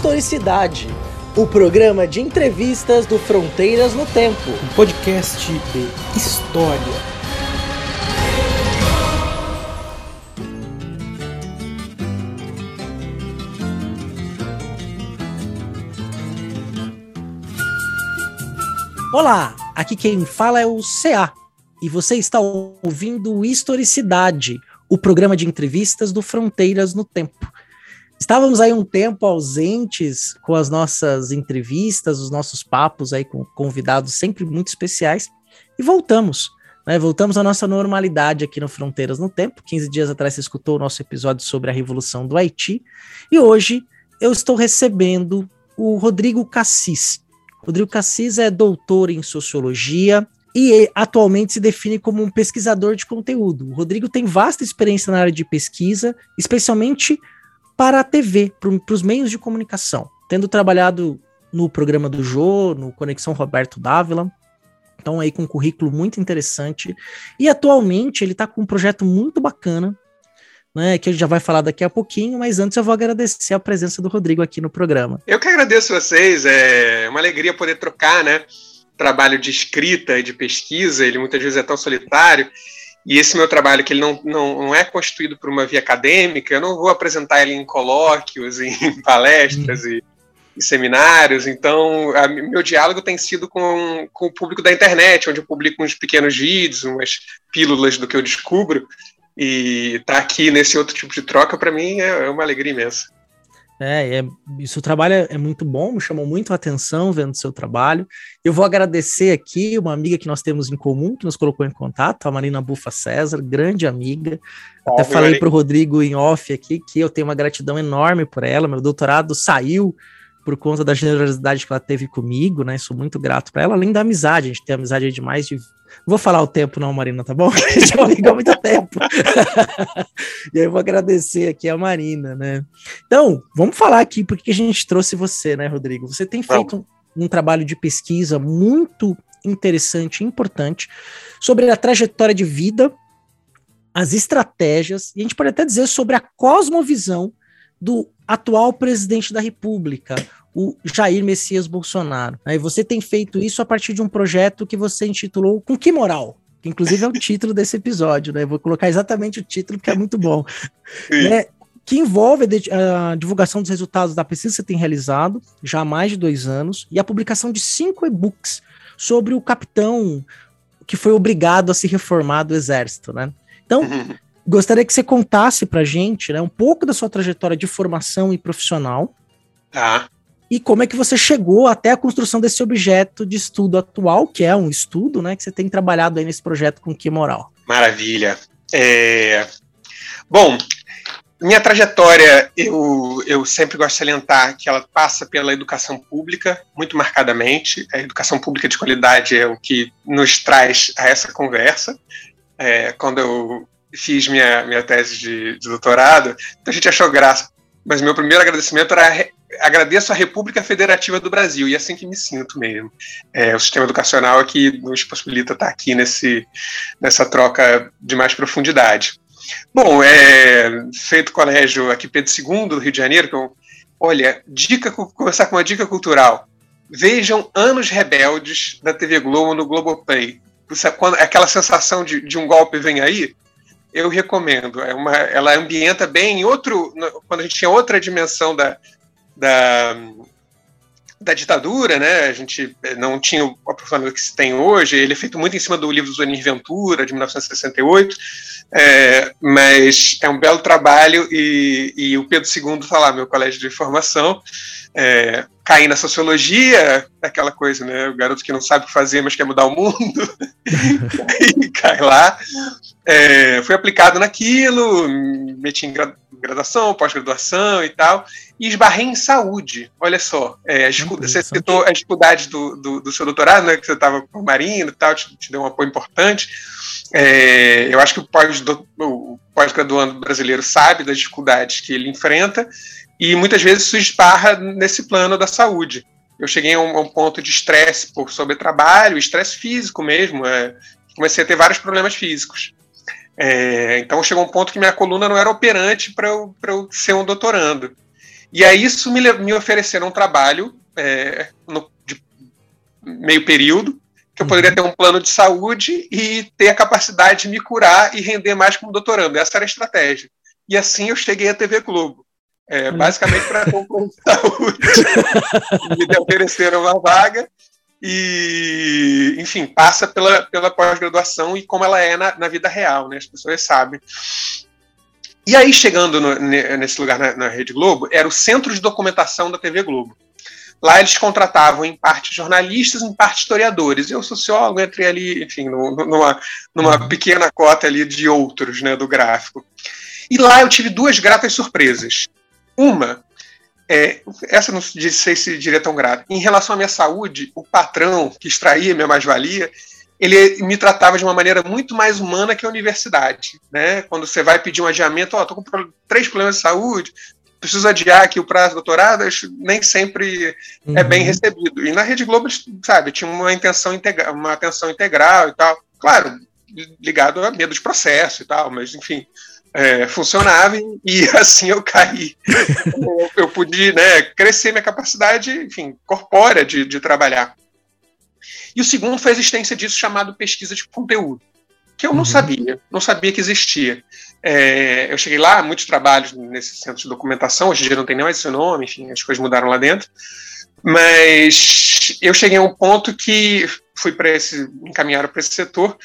Historicidade, o programa de entrevistas do Fronteiras no Tempo. Um podcast de história. Olá, aqui quem fala é o CA e você está ouvindo Historicidade, o programa de entrevistas do Fronteiras no Tempo. Estávamos aí um tempo ausentes com as nossas entrevistas, os nossos papos aí com convidados sempre muito especiais e voltamos. Né? Voltamos à nossa normalidade aqui no Fronteiras no Tempo. 15 dias atrás você escutou o nosso episódio sobre a Revolução do Haiti e hoje eu estou recebendo o Rodrigo Cassis. Rodrigo Cassis é doutor em sociologia e atualmente se define como um pesquisador de conteúdo. O Rodrigo tem vasta experiência na área de pesquisa, especialmente para a TV, para os meios de comunicação, tendo trabalhado no programa do Jô, no Conexão Roberto Dávila. Então, aí com um currículo muito interessante. E atualmente ele está com um projeto muito bacana, né, que a gente já vai falar daqui a pouquinho, mas antes eu vou agradecer a presença do Rodrigo aqui no programa. Eu que agradeço vocês, é uma alegria poder trocar, né? Trabalho de escrita e de pesquisa, ele muitas vezes é tão solitário, e esse meu trabalho, que ele não, não, não é constituído por uma via acadêmica, eu não vou apresentar ele em colóquios, em palestras e, e, seminários, então a, meu diálogo tem sido com, com o público da internet, onde eu publico uns pequenos vídeos, umas pílulas do que eu descubro, e estar tá aqui nesse outro tipo de troca, para mim, é, é uma alegria imensa. É, é, isso trabalho é, é muito bom, me chamou muito a atenção vendo o seu trabalho. Eu vou agradecer aqui uma amiga que nós temos em comum, que nos colocou em contato, a Marina Bufa César, grande amiga. Até falei para o Rodrigo em off aqui que eu tenho uma gratidão enorme por ela. Meu doutorado saiu por conta da generosidade que ela teve comigo, né? Sou muito grato para ela, além da amizade. A gente tem amizade de mais de vou falar o tempo, não, Marina, tá bom? A gente muito tempo. e aí eu vou agradecer aqui a Marina, né? Então, vamos falar aqui porque a gente trouxe você, né, Rodrigo? Você tem feito um, um trabalho de pesquisa muito interessante e importante sobre a trajetória de vida, as estratégias, e a gente pode até dizer sobre a cosmovisão do atual presidente da República, o Jair Messias Bolsonaro. Aí você tem feito isso a partir de um projeto que você intitulou Com Que Moral? Que inclusive é o título desse episódio, né? vou colocar exatamente o título, que é muito bom. Né? Que envolve a divulgação dos resultados da pesquisa que você tem realizado já há mais de dois anos e a publicação de cinco e-books sobre o capitão que foi obrigado a se reformar do exército, né? Então, gostaria que você contasse pra gente, né, um pouco da sua trajetória de formação e profissional. Tá e como é que você chegou até a construção desse objeto de estudo atual, que é um estudo, né, que você tem trabalhado aí nesse projeto com que moral. Maravilha. É... Bom, minha trajetória, eu, eu sempre gosto de salientar que ela passa pela educação pública, muito marcadamente. A educação pública de qualidade é o que nos traz a essa conversa. É, quando eu fiz minha, minha tese de, de doutorado, a gente achou graça. Mas meu primeiro agradecimento era agradeço à República Federativa do Brasil, e é assim que me sinto mesmo. É, o sistema educacional é que nos possibilita estar aqui nesse, nessa troca de mais profundidade. Bom, é, feito colégio aqui Pedro II do Rio de Janeiro, eu, olha, dica, começar com uma dica cultural. Vejam Anos Rebeldes da TV Globo no Globoplay. Quando, aquela sensação de, de um golpe vem aí, eu recomendo. É uma, ela ambienta bem em outro. Quando a gente tinha outra dimensão da, da, da ditadura, né? A gente não tinha o aprofundamento que se tem hoje. Ele é feito muito em cima do livro do Ventura, de 1968, é, mas é um belo trabalho e, e o Pedro II está lá, meu colégio de formação, é, cair na sociologia, aquela coisa, né? O garoto que não sabe o que fazer, mas quer mudar o mundo, e cai lá. É, fui aplicado naquilo, meti em graduação, pós-graduação e tal, e esbarrei em saúde. Olha só, é, a você citou a dificuldade do, do, do, seu doutorado, né, que você estava com o Marino e tal, te, te, deu um apoio importante. É, eu acho que o pós-graduando pós brasileiro sabe das dificuldades que ele enfrenta, e muitas vezes isso esbarra nesse plano da saúde. Eu cheguei a um, a um ponto de estresse por sobretrabalho, estresse físico mesmo, é, comecei a ter vários problemas físicos. É, então chegou um ponto que minha coluna não era operante para eu, eu ser um doutorando. E aí isso me, me ofereceram um trabalho é, no, de meio período, que eu poderia ter um plano de saúde e ter a capacidade de me curar e render mais como doutorando. Essa era a estratégia. E assim eu cheguei à TV Globo. É, basicamente para ter um plano de saúde. me ofereceram uma vaga e, enfim, passa pela, pela pós-graduação e como ela é na, na, vida real, né? As pessoas sabem. E aí, chegando no, nesse lugar na, na, Rede Globo, era o Centro de Documentação da TV Globo. Lá eles contratavam em parte jornalistas, em parte historiadores. Eu, sociólogo, entrei ali, enfim, numa, numa uhum. pequena cota ali de outros, né, do gráfico. E lá eu tive duas gratas surpresas. Uma é, essa não sei se diria tão grave. Em relação à minha saúde, o patrão que extraía minha mais-valia, ele me tratava de uma maneira muito mais humana que a universidade. Né? Quando você vai pedir um adiamento, ó, oh, tô com três problemas de saúde, preciso adiar aqui o prazo do doutorado, nem sempre uhum. é bem recebido. E na Rede Globo, sabe, tinha uma intenção integral, uma atenção integral e tal. Claro, ligado a medo de processo e tal, mas enfim, é, funcionava e, assim eu caí. eu, eu pude né, crescer minha capacidade, enfim, corpórea de, de trabalhar. E o segundo foi a existência disso chamado pesquisa de conteúdo, que eu não uhum. sabia, não sabia que existia. É, eu cheguei lá, muitos trabalhos nesse centro de documentação, hoje em dia não tem nem mais esse nome, enfim, as coisas mudaram lá dentro. Mas eu cheguei a um ponto que fui para esse, encaminhado para esse setor,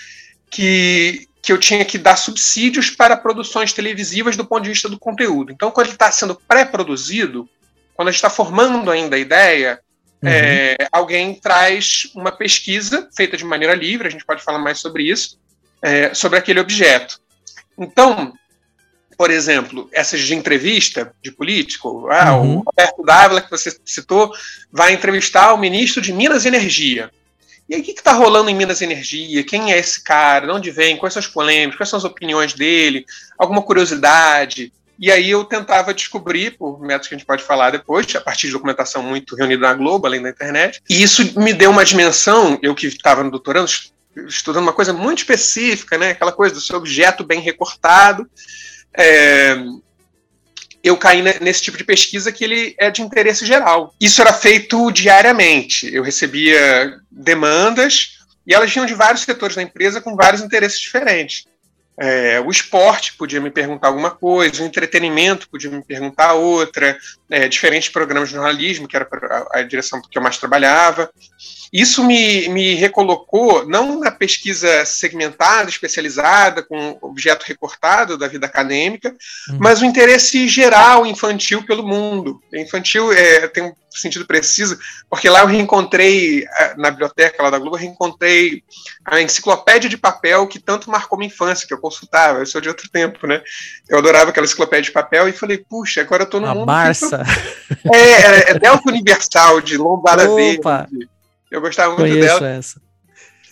que que eu tinha que dar subsídios para produções televisivas do ponto de vista do conteúdo. Então, quando ele está sendo pré-produzido, quando a gente está formando ainda a ideia, uhum. é, alguém traz uma pesquisa feita de maneira livre, a gente pode falar mais sobre isso, é, sobre aquele objeto. Então, por exemplo, essas de entrevista de político, ah, uhum. o Roberto Dávila, que você citou, vai entrevistar o ministro de Minas e Energia. E aí, o que está rolando em Minas Energia? Quem é esse cara? De onde vem? Quais são as polêmicas? Quais são as opiniões dele? Alguma curiosidade? E aí eu tentava descobrir, por métodos que a gente pode falar depois, a partir de documentação muito reunida na Globo, além da internet. E isso me deu uma dimensão, eu que estava no doutorando, estudando uma coisa muito específica, né? aquela coisa do seu objeto bem recortado. É, eu caí nesse tipo de pesquisa que ele é de interesse geral. Isso era feito diariamente. Eu recebia demandas e elas vinham de vários setores da empresa com vários interesses diferentes. É, o esporte podia me perguntar alguma coisa, o entretenimento podia me perguntar outra, é, diferentes programas de jornalismo, que era a, a direção que eu mais trabalhava. Isso me, me recolocou, não na pesquisa segmentada, especializada, com objeto recortado da vida acadêmica, uhum. mas o interesse geral infantil pelo mundo. Infantil é, tem um sentido preciso, porque lá eu reencontrei, na biblioteca lá da Globo, eu reencontrei a enciclopédia de papel que tanto marcou minha infância, que eu consultava, eu sou de outro tempo, né? Eu adorava aquela enciclopédia de papel e falei, puxa, agora eu tô no a mundo. Barça. É, é, é Delta Universal, de Lombada Opa. Verde. Eu gostava muito Conheço dela. Essa.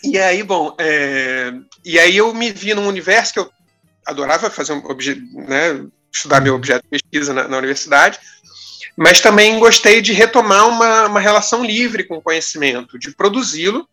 E aí, bom, é... e aí eu me vi num universo que eu adorava fazer um objeto, né, estudar meu objeto de pesquisa na, na, universidade, mas também gostei de retomar uma, uma relação livre com o conhecimento, de produzi-lo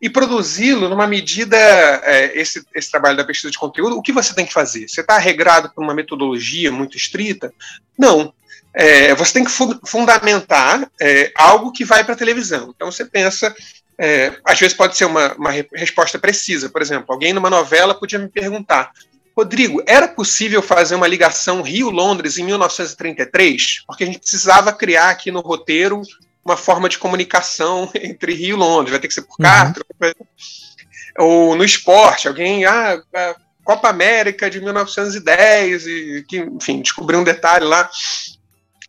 e produzi-lo numa medida, é, esse, esse trabalho da pesquisa de conteúdo, o que você tem que fazer? Você está regrado por uma metodologia muito estrita? Não é, você tem que fu fundamentar é, algo que vai para a televisão. Então você pensa, é, às vezes pode ser uma, uma resposta precisa. Por exemplo, alguém numa novela podia me perguntar: Rodrigo, era possível fazer uma ligação Rio-Londres em 1933? Porque a gente precisava criar aqui no roteiro uma forma de comunicação entre Rio e Londres, vai ter que ser por uhum. carta. Ou no esporte, alguém, ah, Copa América de 1910, e que, enfim, descobriu um detalhe lá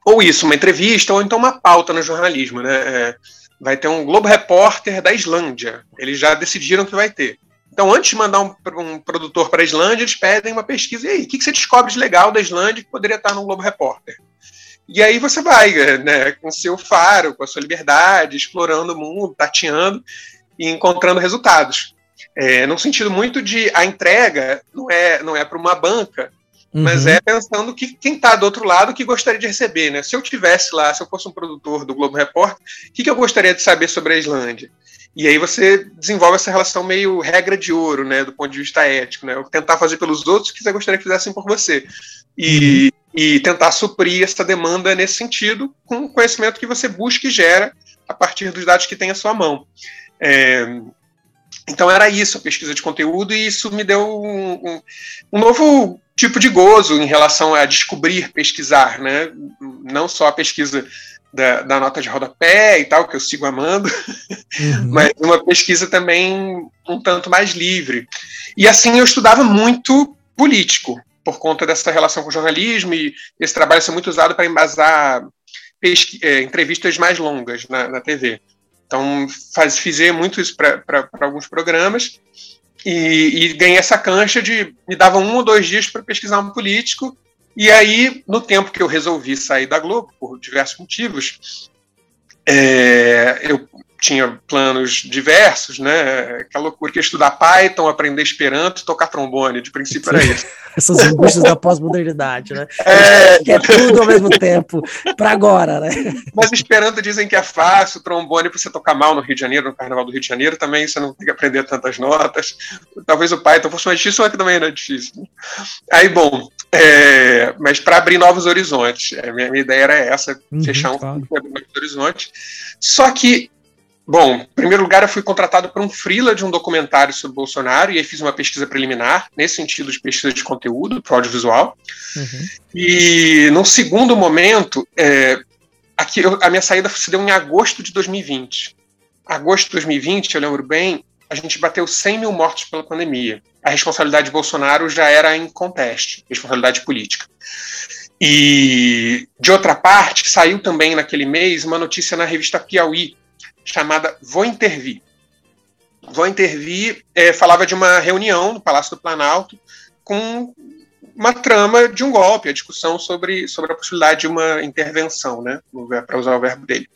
ou isso, uma entrevista, ou então uma pauta no jornalismo, né? É, vai ter um Globo Repórter da Islândia. Eles já decidiram que vai ter. Então, antes de mandar um, um produtor para a Islândia, eles pedem uma pesquisa. E aí, o que, que você descobre de legal da Islândia que poderia estar no Globo Repórter? E aí você vai, né, com seu faro, com a sua liberdade, explorando o mundo, tateando e encontrando resultados. É, num sentido muito de a entrega não é, não é para uma banca, Uhum. Mas é pensando que quem está do outro lado que gostaria de receber, né? Se eu tivesse lá, se eu fosse um produtor do Globo Repórter, o que, que eu gostaria de saber sobre a Islândia? E aí você desenvolve essa relação meio regra de ouro, né, do ponto de vista ético, né? Tentar fazer pelos outros o que você gostaria que fizessem por você. E, e tentar suprir essa demanda nesse sentido com o conhecimento que você busca e gera a partir dos dados que tem à sua mão. É, então era isso a pesquisa de conteúdo e isso me deu um, um, um, novo tipo de gozo em relação a descobrir, pesquisar, né? Não só a pesquisa da, da nota de rodapé e tal, que eu sigo amando, uhum. mas uma pesquisa também um tanto mais livre. E assim eu estudava muito político, por conta dessa relação com o jornalismo e esse trabalho ser muito usado para embasar é, entrevistas mais longas na, na TV. Então, faz, muito isso para alguns programas e, e, ganhei essa cancha de me dava um ou dois dias para pesquisar um político. E aí, no tempo que eu resolvi sair da Globo, por diversos motivos, é, eu tinha planos diversos, né? Aquela loucura que estudar Python, aprender Esperanto, tocar trombone, de princípio era isso. Essas angústias da pós-modernidade, né? É... Que é tudo ao mesmo tempo, para agora, né? Mas Esperanto dizem que é fácil, trombone para você tocar mal no Rio de Janeiro, no Carnaval do Rio de Janeiro, também você não tem que aprender tantas notas. Talvez o Python fosse mais difícil, mas que também era difícil. Aí, bom, é... mas para abrir novos horizontes, a minha, minha ideia era essa, uhum, fechar um claro. abrir novos horizontes. Só que Bom, em primeiro lugar, eu fui contratado por um freela de um documentário sobre Bolsonaro, e aí fiz uma pesquisa preliminar, nesse sentido de pesquisa de conteúdo, para audiovisual. Uhum. E no segundo momento, é, aqui eu, a minha saída se deu em agosto de 2020. Agosto de 2020, eu lembro bem, a gente bateu 100 mil mortos pela pandemia. A responsabilidade de Bolsonaro já era em conteste, responsabilidade política. E, de outra parte, saiu também naquele mês uma notícia na revista Piauí, chamada Vou Intervir. Vou Intervir é, falava de uma reunião no Palácio do Planalto com uma trama de um golpe, a discussão sobre, sobre a possibilidade de uma intervenção, né, para usar o verbo dele.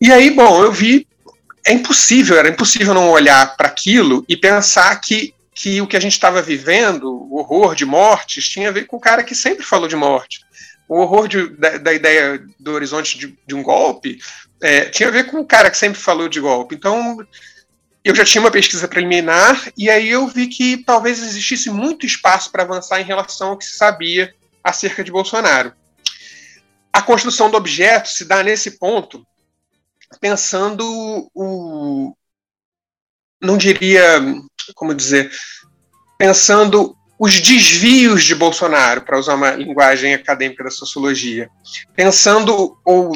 E aí, bom, eu vi, é impossível, era impossível não olhar para aquilo e pensar que, que o que a gente estava vivendo, o horror de mortes, tinha a ver com o cara que sempre falou de morte. O horror de, da, da, ideia do horizonte de, de um golpe é, tinha a ver com o cara que sempre falou de golpe. Então, eu já tinha uma pesquisa preliminar e aí eu vi que talvez existisse muito espaço para avançar em relação ao que se sabia acerca de Bolsonaro. A construção do objeto se dá nesse ponto pensando o não diria, como dizer, pensando os desvios de Bolsonaro, para usar uma linguagem acadêmica da sociologia, pensando ou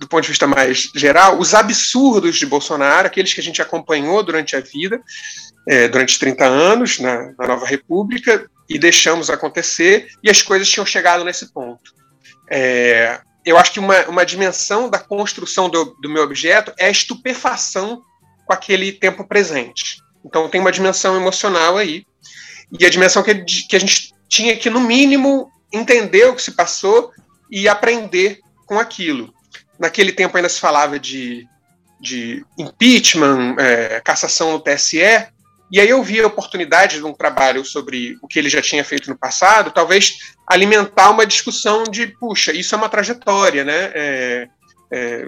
do ponto de vista mais geral, os absurdos de Bolsonaro, aqueles que a gente acompanhou durante a vida, é, durante 30 anos na, na, Nova República, e deixamos acontecer, e as coisas tinham chegado nesse ponto. É, eu acho que uma, uma dimensão da construção do, do meu objeto é a estupefação com aquele tempo presente. Então tem uma dimensão emocional aí, e a dimensão que, que a gente tinha que, no mínimo, entender o que se passou e aprender com aquilo naquele tempo ainda se falava de, de impeachment, é, cassação no TSE, e aí eu vi a oportunidade de um trabalho sobre o que ele já tinha feito no passado, talvez alimentar uma discussão de, puxa, isso é uma trajetória, né? É, é,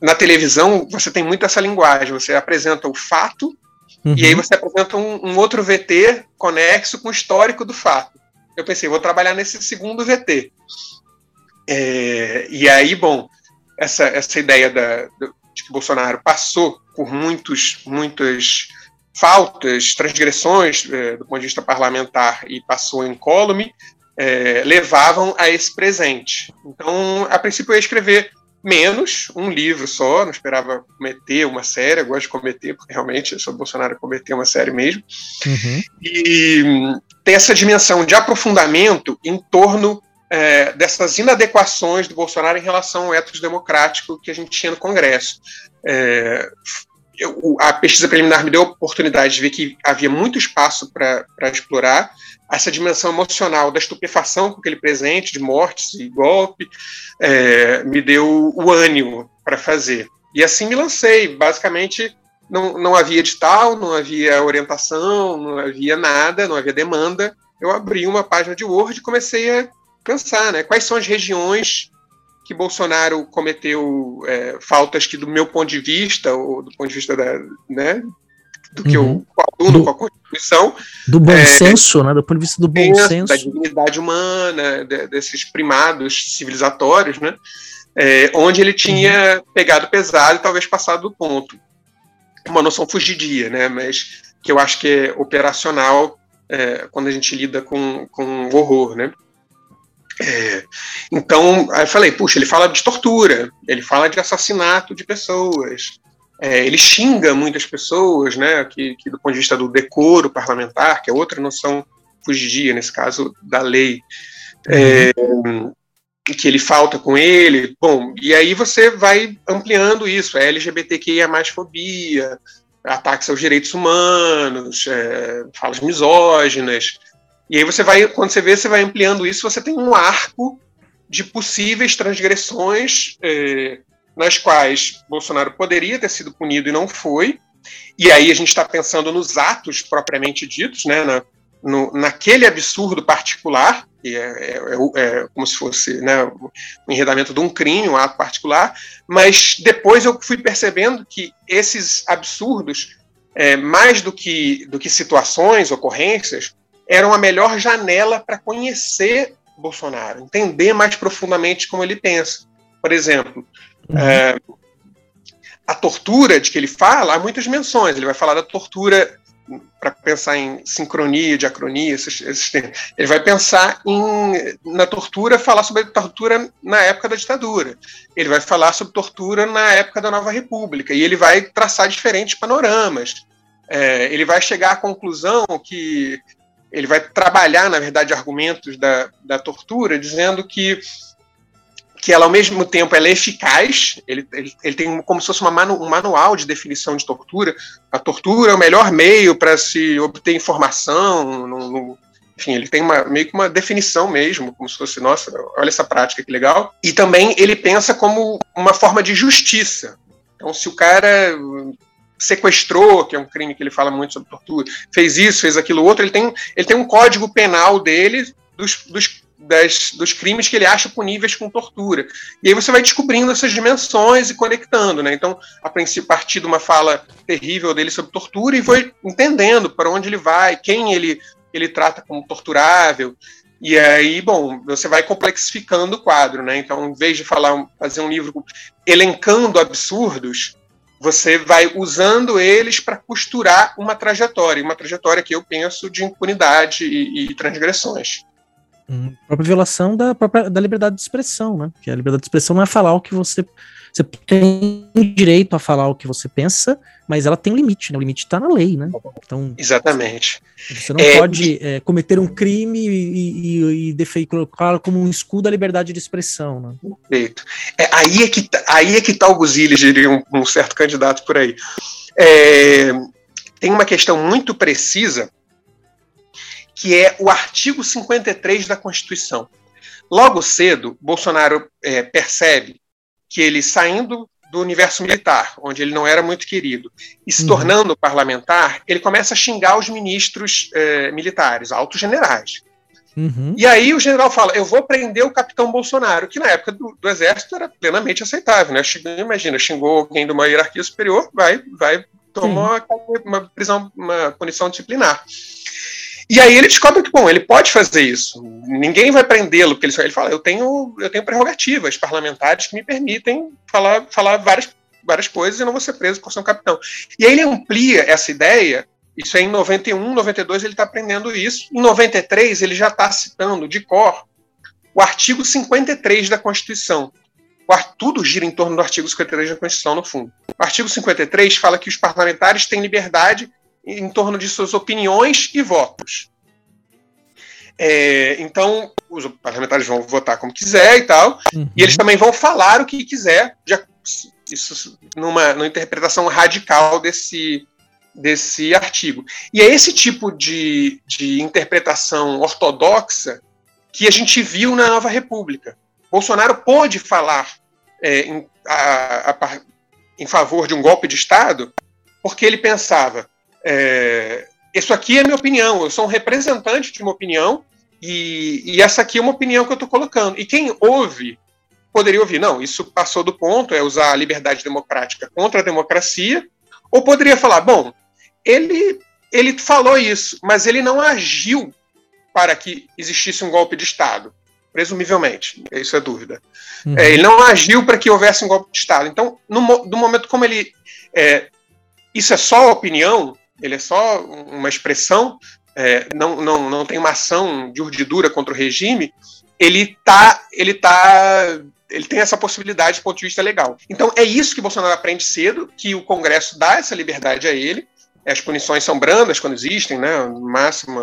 na televisão você tem muito essa linguagem, você apresenta o fato uhum. e aí você apresenta um, um, outro VT conexo com o histórico do fato. Eu pensei, vou trabalhar nesse segundo VT. É, e aí, bom, essa, essa ideia da, de que Bolsonaro passou por muitos, muitas faltas, transgressões é, do ponto de vista parlamentar e passou incólume, é, levavam a esse presente. Então, a princípio, eu ia escrever menos, um livro só, não esperava cometer uma série, eu gosto de cometer, porque realmente eu sou Bolsonaro cometer uma série mesmo. Uhum. E tem essa dimensão de aprofundamento em torno é, dessas inadequações do Bolsonaro em relação ao ethos democrático que a gente tinha no Congresso. É, eu, a pesquisa preliminar me deu a oportunidade de ver que havia muito espaço para explorar essa dimensão emocional da estupefação com aquele presente de mortes e golpe, é, me deu o ânimo para fazer. E assim me lancei. Basicamente, não, não havia edital, não havia orientação, não havia nada, não havia demanda. Eu abri uma página de Word e comecei a pensar, né? Quais são as regiões que Bolsonaro cometeu é, faltas que, do meu ponto de vista, ou do ponto de vista da, né, do que uhum. oportuno do, com a Constituição. Do bom é, senso, né? Do ponto de vista do bom senso. Da dignidade humana, de, desses primados civilizatórios, né? É, onde ele tinha uhum. pegado pesado e talvez passado do ponto. Uma noção fugidia, né? Mas que eu acho que é operacional é, quando a gente lida com, com horror, né? É, então, aí eu falei, puxa, ele fala de tortura, ele fala de assassinato de pessoas, é, ele xinga muitas pessoas, né, que, que, do ponto de vista do decoro parlamentar, que é outra noção fugidia, nesse caso, da lei, é, que ele falta com ele, bom, e aí você vai ampliando isso, é LGBTQIA mais fobia, ataques aos direitos humanos, é, falas misóginas, e aí você vai, quando você vê, você vai ampliando isso, você tem um arco de possíveis transgressões é, nas quais Bolsonaro poderia ter sido punido e não foi. E aí a gente está pensando nos atos propriamente ditos, né, na, no, naquele absurdo particular, que é, é, é, é, como se fosse né, o enredamento de um crime, um ato particular, mas depois eu fui percebendo que esses absurdos, é, mais do que, do que situações, ocorrências, era uma melhor janela para conhecer Bolsonaro, entender mais profundamente como ele pensa. Por exemplo, uhum. é, a tortura de que ele fala, há muitas menções. Ele vai falar da tortura para pensar em sincronia, diacronia, esses, esses termos. Ele vai pensar em, na tortura, falar sobre a tortura na época da ditadura. Ele vai falar sobre tortura na época da Nova República. E ele vai traçar diferentes panoramas. É, ele vai chegar à conclusão que ele vai trabalhar, na verdade, argumentos da, da tortura, dizendo que que ela ao mesmo tempo ela é eficaz, ele, ele, ele tem como se fosse uma manu, um manual de definição de tortura. A tortura é o melhor meio para se obter informação, no, no, enfim, ele tem uma, meio que uma definição mesmo, como se fosse, nossa, olha essa prática que legal. E também ele pensa como uma forma de justiça. Então, se o cara sequestrou, que é um crime que ele fala muito sobre tortura, fez isso, fez aquilo outro, ele tem, ele tem um código penal dele dos, dos, das, dos crimes que ele acha puníveis com tortura. E aí você vai descobrindo essas dimensões e conectando, né? Então, a princípio, partir de uma fala terrível dele sobre tortura e foi entendendo para onde ele vai, quem ele, ele trata como torturável. E aí, bom, você vai complexificando o quadro, né? Então, em vez de falar, fazer um livro elencando absurdos, você vai usando eles para costurar uma trajetória, uma trajetória que eu penso de impunidade e, e transgressões. Hum, própria violação da, própria, da liberdade de expressão, né? Que a liberdade de expressão não é falar o que você. Você tem direito a falar o que você pensa, mas ela tem um limite, né? O limite está na lei, né? Então, Exatamente. Você não é, pode é, cometer um crime e, e, e como um escudo a liberdade de expressão, né? Perfeito. É, aí, é que, tá, aí é que tá o Guzilli, diria um, um, certo candidato por aí. É, tem uma questão muito precisa que é o artigo 53 da Constituição. Logo cedo, Bolsonaro é, percebe que ele saindo do universo militar, onde ele não era muito querido, e se uhum. tornando parlamentar, ele começa a xingar os ministros é, militares, altos generais. Uhum. E aí o general fala: Eu vou prender o capitão Bolsonaro, que na época do, do exército era plenamente aceitável, né? Imagina, xingou alguém de uma hierarquia superior, vai, vai tomar uma, uma prisão, uma punição disciplinar. E aí ele descobre que, bom, ele pode fazer isso. Ninguém vai prendê-lo, porque ele, ele fala, eu tenho, eu tenho prerrogativas parlamentares que me permitem falar, falar várias, várias coisas e não vou ser preso por ser um capitão. E aí ele amplia essa ideia, isso é em 91, 92 ele está aprendendo isso. Em 93 ele já está citando de cor o artigo 53 da Constituição. Tudo gira em torno do artigo 53 da Constituição, no fundo. O artigo 53 fala que os parlamentares têm liberdade em torno de suas opiniões e votos. É, então, os parlamentares vão votar como quiser e tal, uhum. e eles também vão falar o que quiser, já, isso numa, numa interpretação radical desse, desse artigo. E é esse tipo de, de interpretação ortodoxa que a gente viu na Nova República. Bolsonaro pôde falar é, em, a, a, em favor de um golpe de Estado porque ele pensava é, isso aqui é minha opinião, eu sou um representante de uma opinião e, e essa aqui é uma opinião que eu estou colocando. E quem ouve poderia ouvir, não, isso passou do ponto, é usar a liberdade democrática contra a democracia, ou poderia falar, bom, ele ele falou isso, mas ele não agiu para que existisse um golpe de Estado, presumivelmente, isso é dúvida. Uhum. É, ele não agiu para que houvesse um golpe de Estado. Então, no, do momento como ele. É, isso é só opinião, ele é só uma expressão, é, não, não, não tem uma ação de urdidura contra o regime, ele tá, ele tá ele tem essa possibilidade do ponto de vista legal. Então é isso que Bolsonaro aprende cedo, que o Congresso dá essa liberdade a ele. As punições são brandas quando existem, né? No máximo,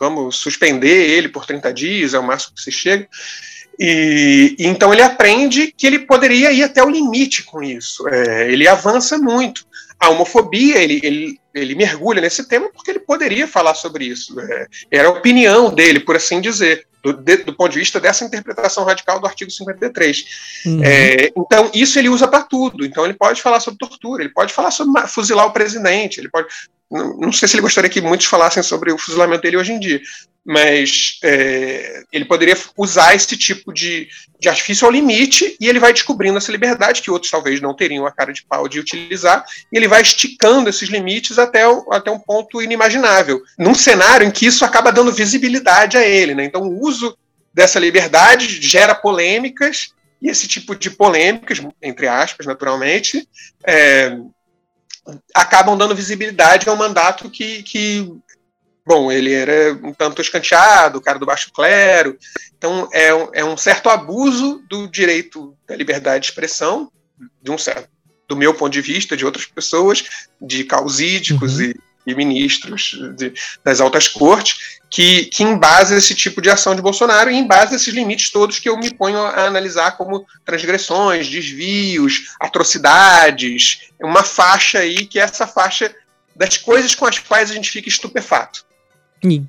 vamos suspender ele por 30 dias, é o máximo que se chega. E, e então ele aprende que ele poderia ir até o limite com isso. É, ele avança muito. A homofobia, ele, ele, ele mergulha nesse tema porque ele poderia falar sobre isso. É, era a opinião dele, por assim dizer do, de, do, ponto de vista dessa interpretação radical do artigo 53. Uhum. É, então, isso ele usa para tudo. Então, ele pode falar sobre tortura, ele pode falar sobre fuzilar o presidente, ele pode. Não, não sei se ele gostaria que muitos falassem sobre o fuzilamento dele hoje em dia, mas é, ele poderia usar esse tipo de, de artifício ao limite e ele vai descobrindo essa liberdade que outros talvez não teriam a cara de pau de utilizar, e ele vai esticando esses limites até, até um ponto inimaginável, num cenário em que isso acaba dando visibilidade a ele. Né? Então, o uso dessa liberdade gera polêmicas, e esse tipo de polêmicas, entre aspas, naturalmente, é, acabam dando visibilidade a um mandato que, que Bom, ele era um tanto escanteado, o cara do baixo clero. Então, é, um, é um certo abuso do direito da liberdade de expressão, de um certo, do meu ponto de vista, de outras pessoas, de causídicos uhum. e, e, ministros de, das altas cortes, que, que embasa esse tipo de ação de Bolsonaro e embasa esses limites todos que eu me ponho a analisar como transgressões, desvios, atrocidades, uma faixa aí que é essa faixa das coisas com as quais a gente fica estupefato. E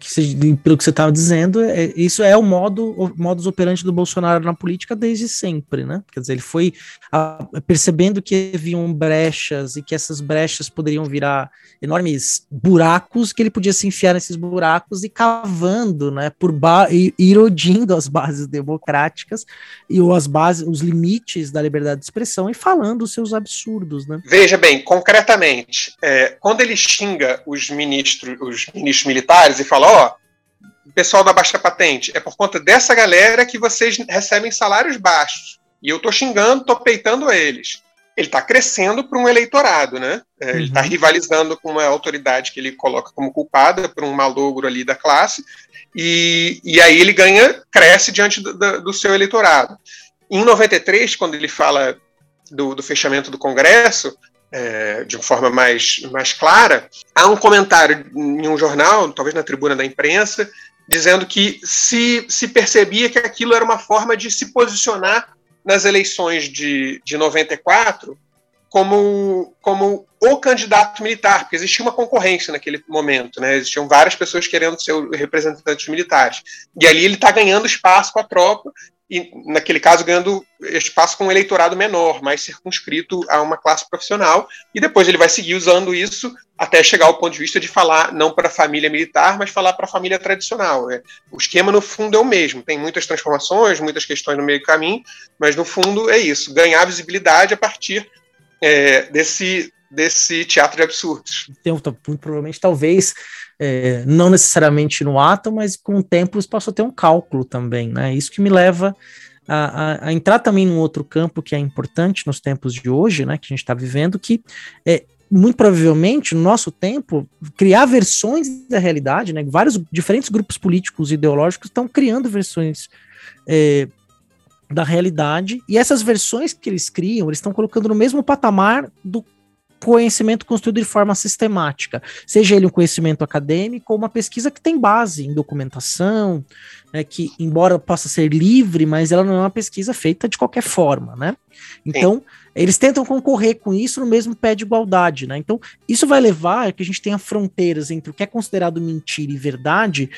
pelo que você estava dizendo, é, isso é o modo o modus operandi do Bolsonaro na política desde sempre, né? Quer dizer, ele foi a, percebendo que haviam brechas e que essas brechas poderiam virar enormes buracos, que ele podia se enfiar nesses buracos e cavando, né? Por erodindo as bases democráticas e as bases, os limites da liberdade de expressão e falando os seus absurdos, né? Veja bem, concretamente, é, quando ele xinga os ministros, os ministros militares e fala: ó, pessoal da baixa patente, é por conta dessa galera que vocês recebem salários baixos. E eu tô xingando, tô peitando eles. Ele está crescendo para um eleitorado, né? É, uhum. Ele está rivalizando com uma autoridade que ele coloca como culpada por um malogro ali da classe, e, e aí ele ganha, cresce diante do, do seu eleitorado. Em 93, quando ele fala do, do fechamento do Congresso, é, de uma forma mais, mais clara, há um comentário em um jornal, talvez na tribuna da imprensa, dizendo que se, se percebia que aquilo era uma forma de se posicionar nas eleições de, de 94 como, como o candidato militar, porque existia uma concorrência naquele momento, né? Existiam várias pessoas querendo ser representantes militares. E ali ele está ganhando espaço com a tropa e, naquele caso, ganhando espaço com um eleitorado menor, mais circunscrito a uma classe profissional, e depois ele vai seguir usando isso até chegar ao ponto de vista de falar não para a família militar, mas falar para a família tradicional. Né? O esquema, no fundo, é o mesmo. Tem muitas transformações, muitas questões no meio do caminho, mas no fundo é isso: ganhar visibilidade a partir é, desse, desse teatro de absurdos. Então, provavelmente, talvez é, não necessariamente no ato, mas com o tempo isso passou a ter um cálculo também, né? Isso que me leva a, a, a, entrar também num outro campo que é importante nos tempos de hoje, né? Que a gente está vivendo, que é, muito provavelmente, no nosso tempo, criar versões da realidade, né? Vários diferentes grupos políticos e ideológicos estão criando versões é, da realidade, e essas versões que eles criam, eles estão colocando no mesmo patamar do conhecimento construído de forma sistemática, seja ele um conhecimento acadêmico ou uma pesquisa que tem base em documentação, né, que embora possa ser livre, mas ela não é uma pesquisa feita de qualquer forma, né? Então, Sim. eles tentam concorrer com isso no mesmo pé de igualdade, né? Então, isso vai levar a que a gente tenha fronteiras entre o que é considerado mentira e verdade,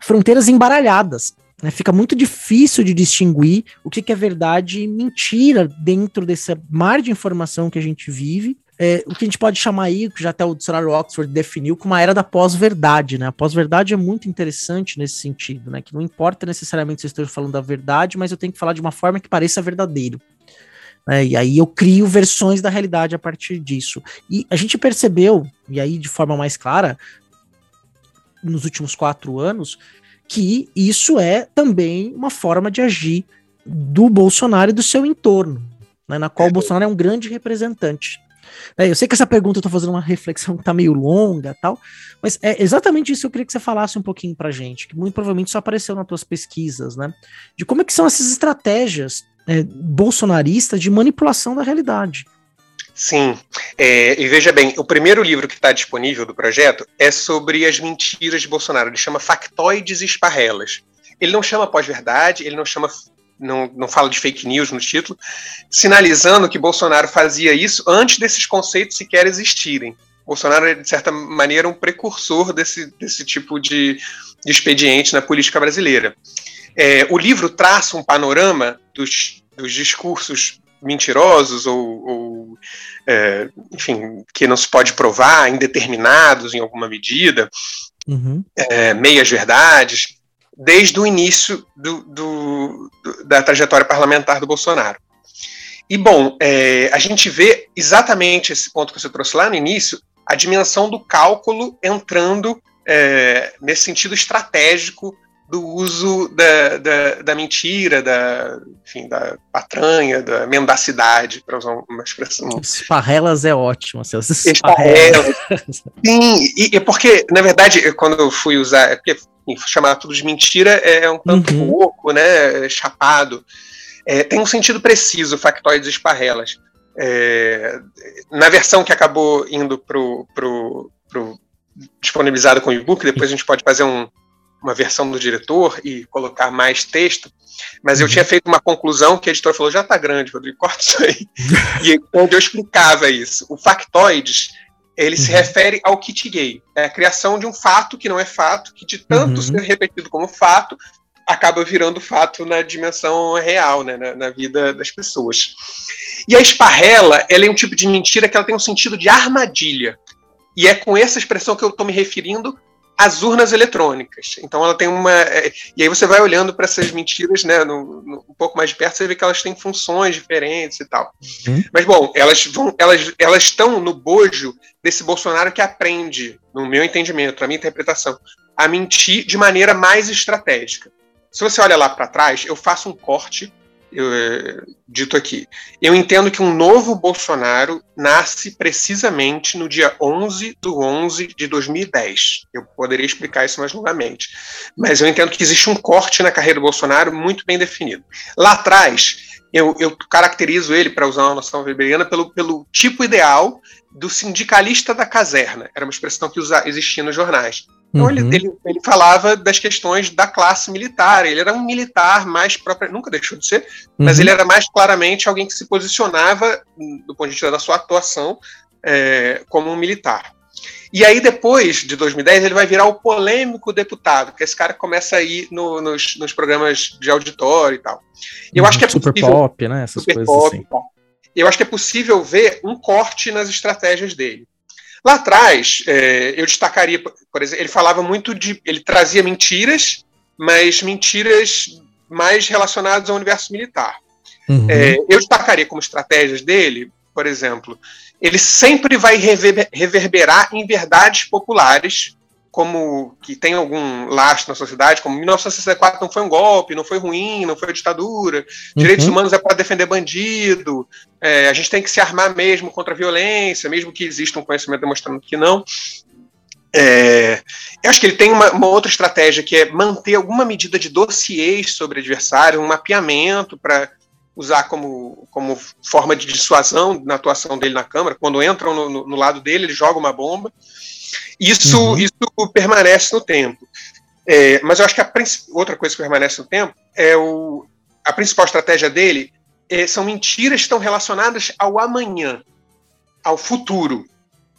fronteiras embaralhadas. Né? Fica muito difícil de distinguir o que, que é verdade e mentira dentro desse mar de informação que a gente vive. É, o que a gente pode chamar aí, que já até o dicionário Oxford definiu, como uma era da pós-verdade, né? A pós-verdade é muito interessante nesse sentido, né? Que não importa necessariamente se eu estou falando da verdade, mas eu tenho que falar de uma forma que pareça verdadeiro. Né? E aí eu crio versões da realidade a partir disso. E a gente percebeu, e aí de forma mais clara, nos últimos quatro anos, que isso é também uma forma de agir do Bolsonaro e do seu entorno, né, na qual o Bolsonaro é um grande representante. É, eu sei que essa pergunta eu tô fazendo uma reflexão que tá meio longa tal, mas é exatamente isso que eu queria que você falasse um pouquinho pra gente, que muito provavelmente isso apareceu nas tuas pesquisas, né? De como é que são essas estratégias é, bolsonaristas de manipulação da realidade. Sim, é, e veja bem, o primeiro livro que está disponível do projeto é sobre as mentiras de Bolsonaro. Ele chama Factoides e Esparrelas. Ele não chama pós-verdade, ele não chama não, não fala de fake news no título, sinalizando que Bolsonaro fazia isso antes desses conceitos sequer existirem. Bolsonaro é, de certa maneira, um precursor desse, desse tipo de, de expediente na política brasileira. É, o livro traça um panorama dos, dos discursos mentirosos ou, ou é, enfim, que não se pode provar, indeterminados em alguma medida, uhum. é, meias verdades, desde o início do, do, do, da trajetória parlamentar do Bolsonaro. E, bom, é, a gente vê exatamente esse ponto que você trouxe lá no início, a dimensão do cálculo entrando é, nesse sentido estratégico do uso da, da, da, mentira, da, enfim, da patranha, da mendacidade, para usar uma expressão. Esparrelas é ótimo, assim, esparrelas. Sim, e, e, porque, na verdade, quando eu fui usar, é porque enfim, chamar tudo de mentira é um tanto uhum. pouco, né, chapado. É, tem um sentido preciso, factoides e esparrelas. É, na versão que acabou indo pro, pro, pro disponibilizado com o e-book, depois a gente pode fazer um, uma versão do diretor e colocar mais texto, mas eu uhum. tinha feito uma conclusão que a editora falou, já está grande, Rodrigo, corta isso aí. e onde eu explicava isso. O factoides, ele uhum. se refere ao kit gay, é a criação de um fato que não é fato, que de tanto uhum. ser repetido como fato, acaba virando fato na dimensão real, né, na, na, vida das pessoas. E a esparrela, ela é um tipo de mentira que ela tem um sentido de armadilha. E é com essa expressão que eu estou me referindo as urnas eletrônicas. Então ela tem uma. É, e aí você vai olhando para essas mentiras, né, no, no, um pouco mais de perto, você vê que elas têm funções diferentes e tal. Uhum. Mas bom, elas vão, elas, elas estão no bojo desse Bolsonaro que aprende, no meu entendimento, na minha interpretação, a mentir de maneira mais estratégica. Se você olha lá para trás, eu faço um corte é, dito aqui. Eu entendo que um novo Bolsonaro nasce precisamente no dia 11 do 11 de 2010. Eu poderia explicar isso mais longamente. Mas eu entendo que existe um corte na carreira do Bolsonaro muito bem definido. Lá atrás, eu, eu caracterizo ele, para usar uma noção weberiana, pelo, pelo tipo ideal do sindicalista da caserna. Era uma expressão que usa, existia nos jornais. Então uhum. ele, ele, ele, falava das questões da classe militar. Ele era um militar mais próprio, nunca deixou de ser, uhum. mas ele era mais claramente alguém que se posicionava, do ponto de vista da sua atuação, é, como um militar. E aí, depois de 2010, ele vai virar o polêmico deputado, que esse cara começa a ir no, nos, nos, programas de auditório e tal. E eu acho que é super possível, pop, né? Essas super coisas pop, assim. Eu acho que é possível ver um corte nas estratégias dele. Lá atrás, é, eu destacaria, por exemplo, ele falava muito de. Ele trazia mentiras, mas mentiras mais relacionadas ao universo militar. Uhum. É, eu destacaria como estratégias dele, por exemplo, ele sempre vai reverberar em verdades populares como que tem algum lastro na sociedade, como 1964 não foi um golpe, não foi ruim, não foi ditadura, direitos uhum. humanos é para defender bandido, é, a gente tem que se armar mesmo contra a violência, mesmo que exista um conhecimento demonstrando que não. É, eu acho que ele tem uma, uma, outra estratégia que é manter alguma medida de dossiês sobre adversário, um mapeamento para usar como, como forma de dissuasão na atuação dele na Câmara. Quando entram no, no, no lado dele, ele joga uma bomba. Isso, uhum. isso permanece no tempo. É, mas eu acho que a outra coisa que permanece no tempo é o, a principal estratégia dele é, são mentiras que estão relacionadas ao amanhã, ao futuro.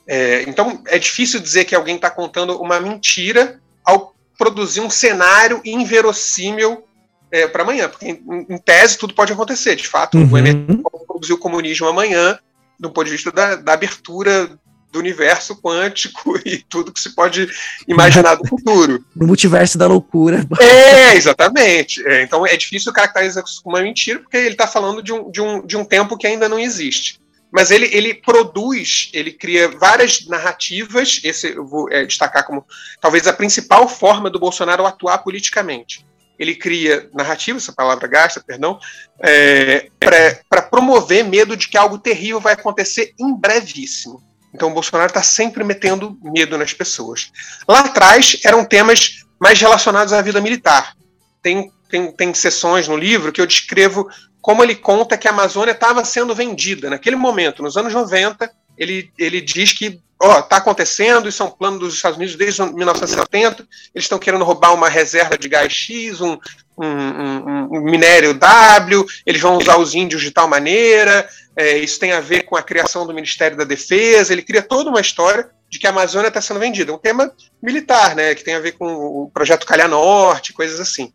É, então é difícil dizer que alguém está contando uma mentira ao produzir um cenário inverossímil é, para amanhã, porque em, em, tese tudo pode acontecer. De fato, uhum. o MST pode produzir o comunismo amanhã, do ponto de vista da, da abertura do universo quântico e tudo que se pode imaginar do futuro. No multiverso da loucura. É, exatamente. É, então é difícil caracterizar isso como uma mentira, porque ele está falando de um, de, um, de um tempo que ainda não existe. Mas ele, ele produz, ele cria várias narrativas, esse eu vou é, destacar como talvez a principal forma do Bolsonaro atuar politicamente ele cria narrativa, essa palavra gasta, perdão, é, para promover medo de que algo terrível vai acontecer em brevíssimo. Então o Bolsonaro está sempre metendo medo nas pessoas. Lá atrás eram temas mais relacionados à vida militar. Tem, tem, tem sessões no livro que eu descrevo como ele conta que a Amazônia estava sendo vendida. Naquele momento, nos anos 90, ele, ele diz que está acontecendo, isso é um plano dos Estados Unidos desde 1970, eles estão querendo roubar uma reserva de gás X, um, um, um, um minério W, eles vão usar os índios de tal maneira, é, isso tem a ver com a criação do Ministério da Defesa, ele cria toda uma história de que a Amazônia está sendo vendida, um tema militar, né, que tem a ver com o projeto Calha Norte, coisas assim.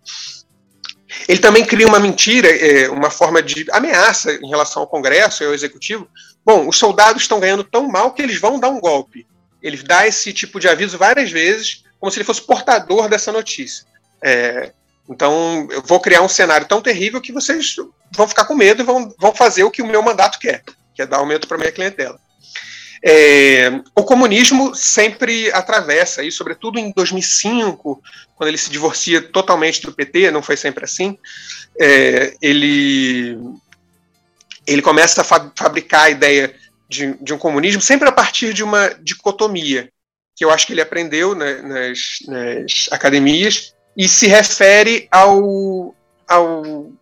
Ele também cria uma mentira, é, uma forma de ameaça em relação ao Congresso e ao Executivo. Bom, os soldados estão ganhando tão mal que eles vão dar um golpe. Ele dá esse tipo de aviso várias vezes, como se ele fosse portador dessa notícia. É, então, eu vou criar um cenário tão terrível que vocês vão ficar com medo e vão, vão fazer o que o meu mandato quer, que é dar aumento para minha clientela. É, o comunismo sempre atravessa, e sobretudo em 2005, quando ele se divorcia totalmente do PT, não foi sempre assim, é, ele, ele começa a fa fabricar a ideia de, de, um comunismo sempre a partir de uma dicotomia, que eu acho que ele aprendeu nas, nas, academias, e se refere ao, ao,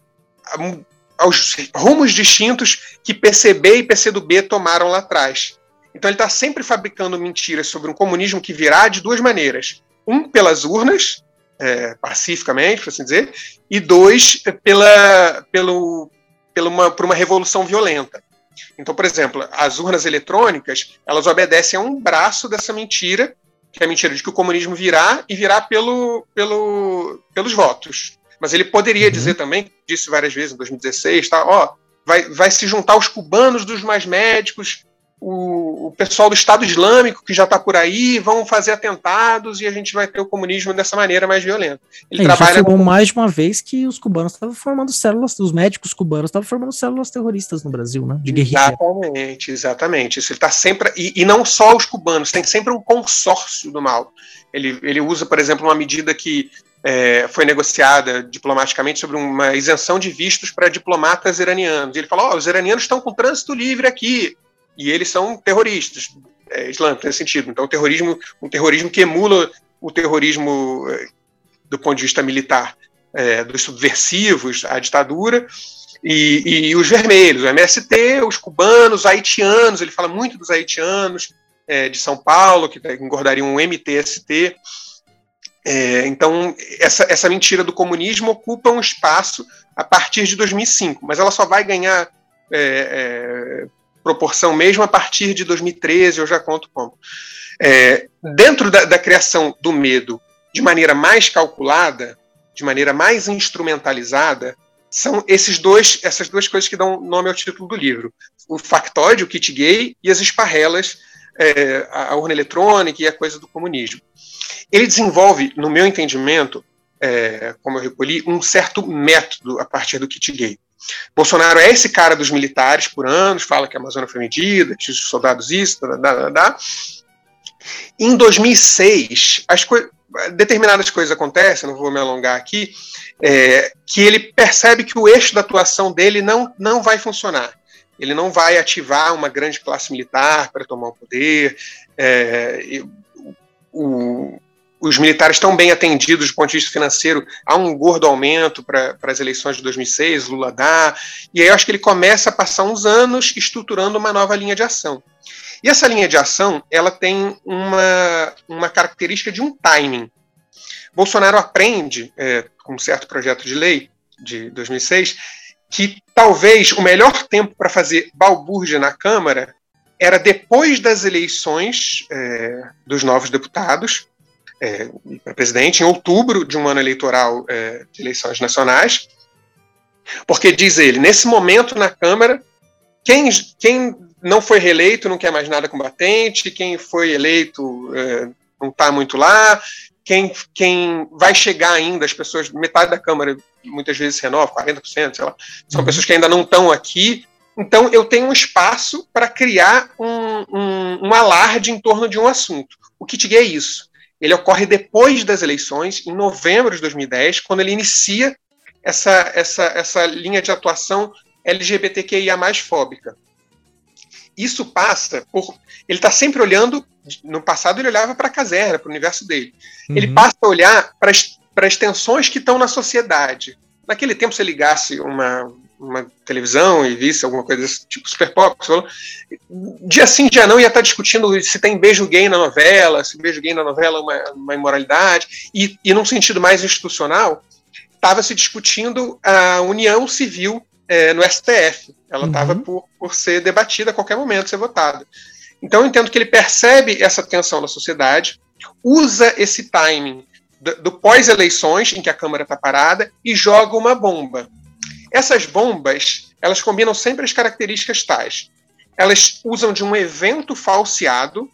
aos rumos distintos que PCB e PCdoB tomaram lá atrás. Então ele está sempre fabricando mentiras sobre um comunismo que virá de duas maneiras. Um, pelas urnas, é, pacificamente, por assim dizer, e dois, pela, pelo, pela uma, por uma revolução violenta. Então, por exemplo, as urnas eletrônicas, elas obedecem a um braço dessa mentira, que é a mentira de que o comunismo virá e virá pelo, pelo, pelos votos. Mas ele poderia uhum. dizer também, disse várias vezes em 2016, tá, ó, vai, vai se juntar os cubanos dos mais médicos, o, o pessoal do Estado Islâmico que já está por aí, vão fazer atentados e a gente vai ter o comunismo dessa maneira mais violenta. Ele é, trabalha já mais de uma vez que os cubanos estavam formando células, os médicos cubanos estavam formando células terroristas no Brasil, né? De guerrilha. Exatamente, exatamente. Isso ele está sempre e, e não só os cubanos, tem sempre um consórcio do mal. Ele, ele usa, por exemplo, uma medida que é, foi negociada diplomaticamente sobre uma isenção de vistos para diplomatas iranianos. E ele falou: oh, os iranianos estão com trânsito livre aqui e eles são terroristas é, islâmicos nesse sentido. Então, terrorismo, um terrorismo que emula o terrorismo é, do ponto de vista militar é, dos subversivos, a ditadura, e, e, os vermelhos, o MST, os cubanos, os haitianos, ele fala muito dos haitianos é, de São Paulo, que engordariam um MTST. É, então, essa, essa mentira do comunismo ocupa um espaço a partir de 2005, mas ela só vai ganhar é, é proporção mesmo a partir de 2013, eu já conto como. É, dentro da, da criação do medo de maneira mais calculada, de maneira mais instrumentalizada, são esses dois, essas duas coisas que dão nome ao título do livro: o factóide, o kit gay, e as esparrelas, é, a urna eletrônica e a coisa do comunismo. Ele desenvolve, no meu entendimento, é, como eu recolhi, um certo método a partir do kit gay. Bolsonaro é esse cara dos militares por anos, fala que a Amazônia foi medida, que os soldados isso, da, da, da. Em 2006, as co determinadas coisas acontecem, não vou me alongar aqui, é, que ele percebe que o eixo da atuação dele não, não vai funcionar. Ele não vai ativar uma grande classe militar para tomar o poder. É, o, os militares estão bem atendidos do ponto de vista financeiro, há um gordo aumento para as eleições de 2006, Lula dá, e aí eu acho que ele começa a passar uns anos estruturando uma nova linha de ação. E essa linha de ação, ela tem uma, uma característica de um timing. Bolsonaro aprende, é, com um certo projeto de lei de 2006, que talvez o melhor tempo para fazer balbúrdia na Câmara era depois das eleições é, dos novos deputados, é, para presidente em outubro de um ano eleitoral é, de eleições nacionais, porque diz ele, nesse momento na Câmara, quem, quem não foi reeleito não quer mais nada com batente, quem foi eleito é, não está muito lá, quem, quem vai chegar ainda, as pessoas, metade da Câmara muitas vezes renova, 40%, sei lá, são uhum. pessoas que ainda não estão aqui. Então, eu tenho um espaço para criar um, um, um, alarde em torno de um assunto. O kit gay é isso. Ele ocorre depois das eleições, em novembro de 2010, quando ele inicia essa, essa, essa linha de atuação LGBTQIA mais fóbica. Isso passa por. Ele está sempre olhando. No passado, ele olhava para a caserna, para o universo dele. Uhum. Ele passa a olhar para as tensões que estão na sociedade. Naquele tempo, se ligasse uma, uma televisão e visse alguma coisa desse tipo super pop, dia sim, dia não, ia estar tá discutindo se tem beijo gay na novela, se beijo gay na novela é uma, uma imoralidade, e, e num sentido mais institucional, estava se discutindo a união civil é, no STF. Ela estava uhum. por, por ser debatida a qualquer momento, ser votada. Então eu entendo que ele percebe essa tensão na sociedade, usa esse timing do, do pós-eleições, em que a Câmara está parada, e joga uma bomba. Essas bombas, elas combinam sempre as características tais. Elas usam de um evento falseado,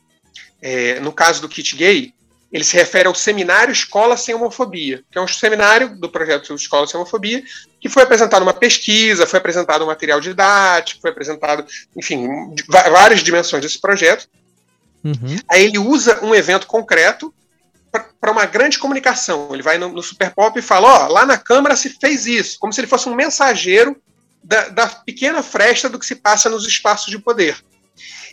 é, no caso do kit gay, ele se refere ao seminário Escola Sem Homofobia, que é um seminário do projeto Escola Sem Homofobia, que foi apresentado uma pesquisa, foi apresentado um material didático, foi apresentado, enfim, várias dimensões desse projeto. Uhum. Aí ele usa um evento concreto para uma grande comunicação. Ele vai no, no Super Pop e fala: Ó, lá na Câmara se fez isso, como se ele fosse um mensageiro da, da pequena fresta do que se passa nos espaços de poder.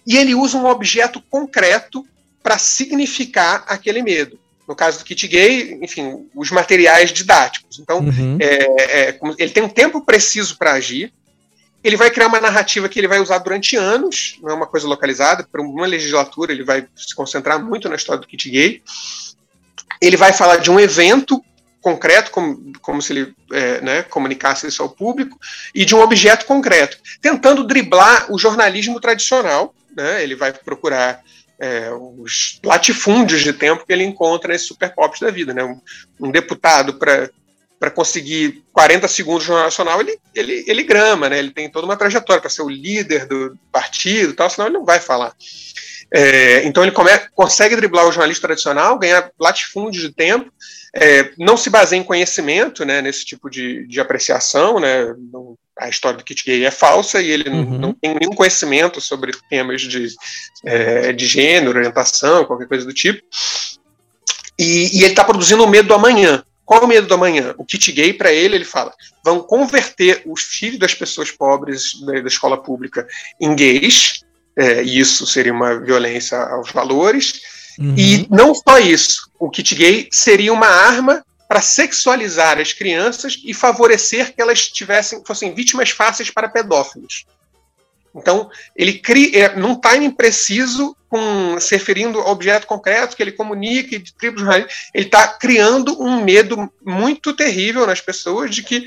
E ele usa um objeto concreto para significar aquele medo. No caso do kit gay, enfim, os materiais didáticos. Então, uhum. é, é, ele tem um tempo preciso para agir. Ele vai criar uma narrativa que ele vai usar durante anos, não é uma coisa localizada. Para uma legislatura, ele vai se concentrar muito na história do kit gay. Ele vai falar de um evento concreto, como, como se ele é, né, comunicasse isso ao público, e de um objeto concreto, tentando driblar o jornalismo tradicional. Né, ele vai procurar é, os latifúndios de tempo que ele encontra nesses super da vida. Né? Um, um deputado, para conseguir 40 segundos no Nacional, ele, ele, ele grama, né? ele tem toda uma trajetória para ser o líder do partido, tal, senão ele não vai falar. É, então ele come, consegue driblar o jornalista tradicional, ganhar latifúndios de tempo, é, não se baseia em conhecimento né, nesse tipo de, de apreciação, né, não, a história do kit gay é falsa e ele uhum. não, tem nenhum conhecimento sobre temas de, é, de gênero, orientação, qualquer coisa do tipo. E, e ele está produzindo o medo do amanhã. Qual é o medo do amanhã? O kit gay, para ele, ele fala: vão converter os filhos das pessoas pobres da, da escola pública em gays, é, isso seria uma violência aos valores. Uhum. E não só isso, o kit gay seria uma arma para sexualizar as crianças e favorecer que elas tivessem, fossem vítimas fáceis para pedófilos. Então, ele cria, é, num timing preciso, com, se referindo ao objeto concreto que ele comunica e tribos ele está criando um medo muito terrível nas pessoas de que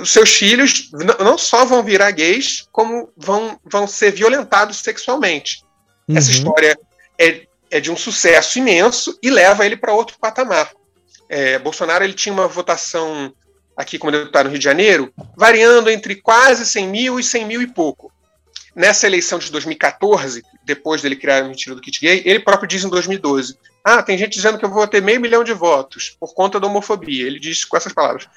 os seus filhos não só vão virar gays, como vão, vão ser violentados sexualmente. Uhum. Essa história é, é de um sucesso imenso e leva ele para outro patamar. É, Bolsonaro ele tinha uma votação aqui como deputado no Rio de Janeiro, variando entre quase 100 mil e 100 mil e pouco. Nessa eleição de 2014, depois dele criar a mentira do kit gay, ele próprio diz em 2012: Ah, tem gente dizendo que eu vou ter meio milhão de votos por conta da homofobia. Ele diz com essas palavras.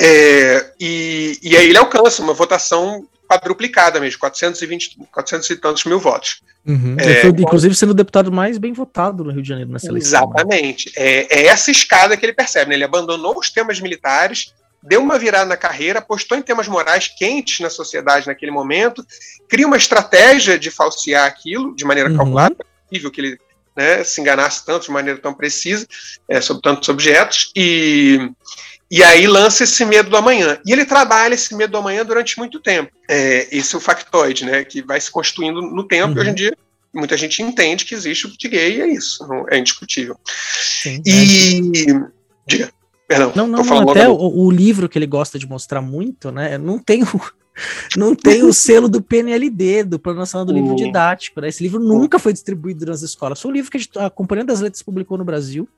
É, e, e aí ele alcança uma votação quadruplicada mesmo, 420, 400 e tantos mil votos. Uhum. É, foi, inclusive sendo o deputado mais bem votado no Rio de Janeiro nessa eleição. Né? Exatamente. É, é, essa escada que ele percebe. Né? Ele abandonou os temas militares, deu uma virada na carreira, apostou em temas morais quentes na sociedade naquele momento, cria uma estratégia de falsear aquilo de maneira uhum. calculada, é possível que ele né, se enganasse tanto de maneira tão precisa é, sobre tantos objetos, e, e aí lança esse medo do amanhã. E ele trabalha esse medo do amanhã durante muito tempo. É, esse é o factoide, né? Que vai se construindo no tempo. Uhum. E hoje em uhum. dia, muita gente entende que existe o kit gay e é isso. Não, é indiscutível. Sim, e. É. Diga. Perdão, não, não, não até o, o, livro que ele gosta de mostrar muito, né? Não tem o, não tem o selo do PNLD, do Plano Nacional do Livro Didático. Né? Esse livro nunca foi distribuído nas escolas. Foi um livro que a, gente, a Companhia das Letras publicou no Brasil.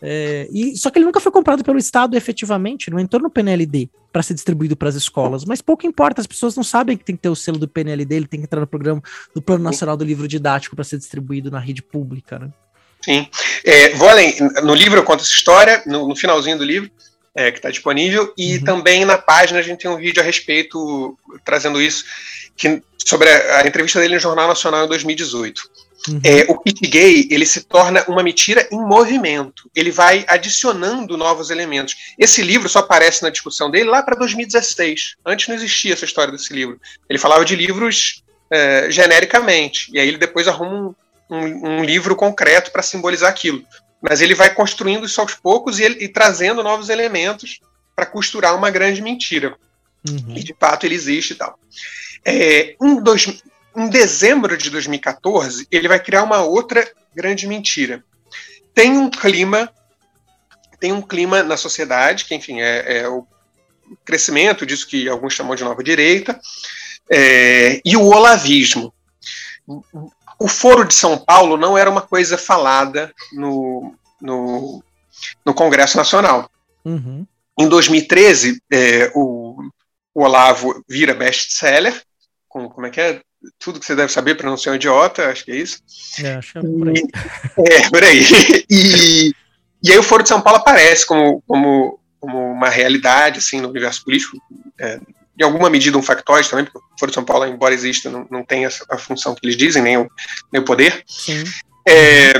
É, e, só que ele nunca foi comprado pelo Estado efetivamente, não entrou no PNLD para ser distribuído para as escolas. Mas pouco importa, as pessoas não sabem que tem que ter o selo do PNLD, ele tem que entrar no programa do Plano Nacional do Livro Didático para ser distribuído na rede pública. Né? Sim. É, vou além. No livro eu conto essa história, no, no finalzinho do livro, é, que está disponível, e uhum. também na página a gente tem um vídeo a respeito, trazendo isso, que, sobre a, a entrevista dele no Jornal Nacional em 2018. Uhum. É, o kit gay ele se torna uma mentira em movimento. Ele vai adicionando novos elementos. Esse livro só aparece na discussão dele lá para 2016. Antes não existia essa história desse livro. Ele falava de livros é, genericamente. E aí ele depois arruma um, um, um livro concreto para simbolizar aquilo. Mas ele vai construindo isso aos poucos e, ele, e trazendo novos elementos para costurar uma grande mentira. Uhum. E de fato ele existe e tal. É, em, dois, em dezembro de 2014, ele vai criar uma outra grande mentira. Tem um clima, tem um clima na sociedade, que enfim é, é o crescimento disso que alguns chamam de nova direita, é, e o olavismo. O Foro de São Paulo não era uma coisa falada no, no, no Congresso Nacional. Uhum. Em 2013, é, o, o Olavo vira best-seller, com, como é que é? Tudo que você deve saber para não ser um idiota, acho que é isso. É, acho que é por aí. E, é, por aí. E, e aí o Foro de São Paulo aparece como, como, como uma realidade, assim, no universo político, é, em alguma medida um factóide também, porque o Foro de São Paulo, embora exista, não, não tem essa, a função que eles dizem, nem o, nem o poder. Sim. É,